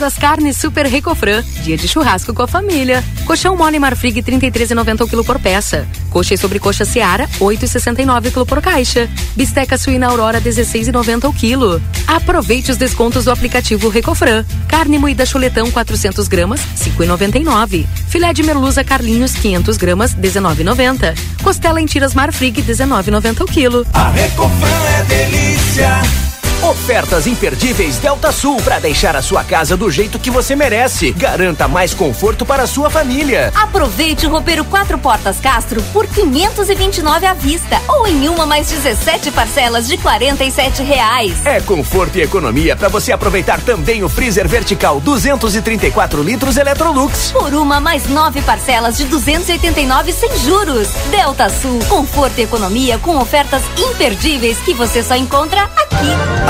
Das carnes Super Recofran. Dia de churrasco com a família. Colchão mole Marfrig 33,90 o quilo por peça. Coxa e sobrecoxa Seara 8,69 quilo por caixa. Bisteca suína Aurora 16,90 o quilo. Aproveite os descontos do aplicativo Recofran. Carne moída chuletão 400 gramas 5,99. Filé de merluza Carlinhos 500 gramas 19,90. Costela em tiras Marfrig 19,90 o quilo. A Recofran é delícia. Ofertas imperdíveis Delta Sul para deixar a sua casa do jeito que você merece. Garanta mais conforto para a sua família. Aproveite o roupeiro quatro portas Castro por 529 à vista ou em uma mais 17 parcelas de 47 reais. É conforto e economia para você aproveitar também o freezer vertical 234 litros Electrolux. Por uma mais nove parcelas de 289 sem juros. Delta Sul, conforto e economia com ofertas imperdíveis que você só encontra aqui.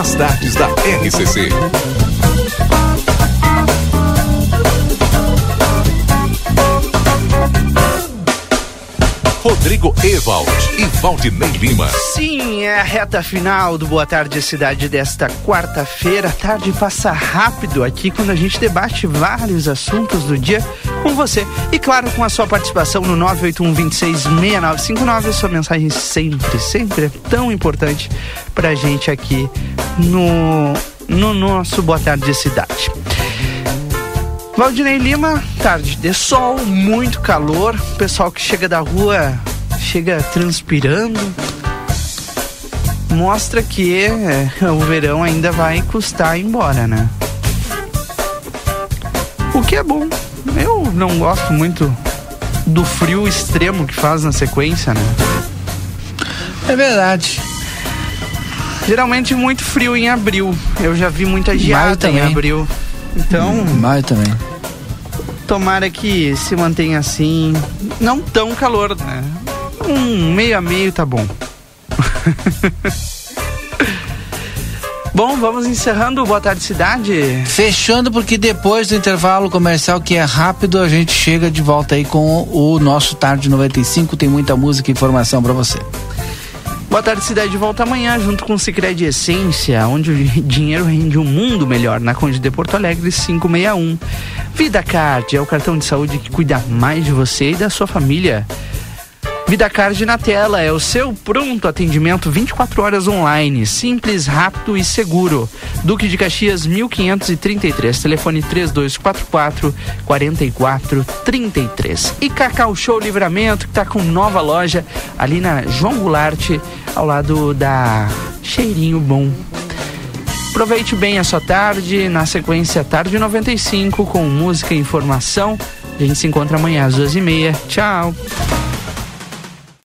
Nas tardes da RCC. Rodrigo Ewald e Valdinei Lima. Sim, é a reta final do Boa Tarde Cidade desta quarta-feira. A tarde passa rápido aqui quando a gente debate vários assuntos do dia com você. E claro, com a sua participação no 981 26 6959. A sua mensagem sempre, sempre é tão importante pra gente aqui no, no nosso Boa Tarde Cidade. Valdinei Lima, tarde de sol, muito calor. O pessoal que chega da rua chega transpirando. Mostra que é, o verão ainda vai custar embora, né? O que é bom. Eu não gosto muito do frio extremo que faz na sequência, né? É verdade. Geralmente muito frio em abril. Eu já vi muita geada em abril. Então, Maio também. tomara que se mantenha assim. Não tão calor, né? Um meio a meio tá bom. Bom, vamos encerrando Boa Tarde Cidade. Fechando, porque depois do intervalo comercial, que é rápido, a gente chega de volta aí com o nosso Tarde 95. Tem muita música e informação para você. Boa tarde, cidade. Volta amanhã junto com o Cicred Essência, onde o dinheiro rende um mundo melhor. Na Conde de Porto Alegre, 561. Vida Card é o cartão de saúde que cuida mais de você e da sua família. Vida Card na tela é o seu pronto atendimento 24 horas online, simples, rápido e seguro. Duque de Caxias 1533, telefone 3244 4433. E Cacau Show Livramento, que está com nova loja ali na João Goulart, ao lado da Cheirinho Bom. Aproveite bem a sua tarde, na sequência Tarde 95 com música e informação. A gente se encontra amanhã às duas e meia. Tchau!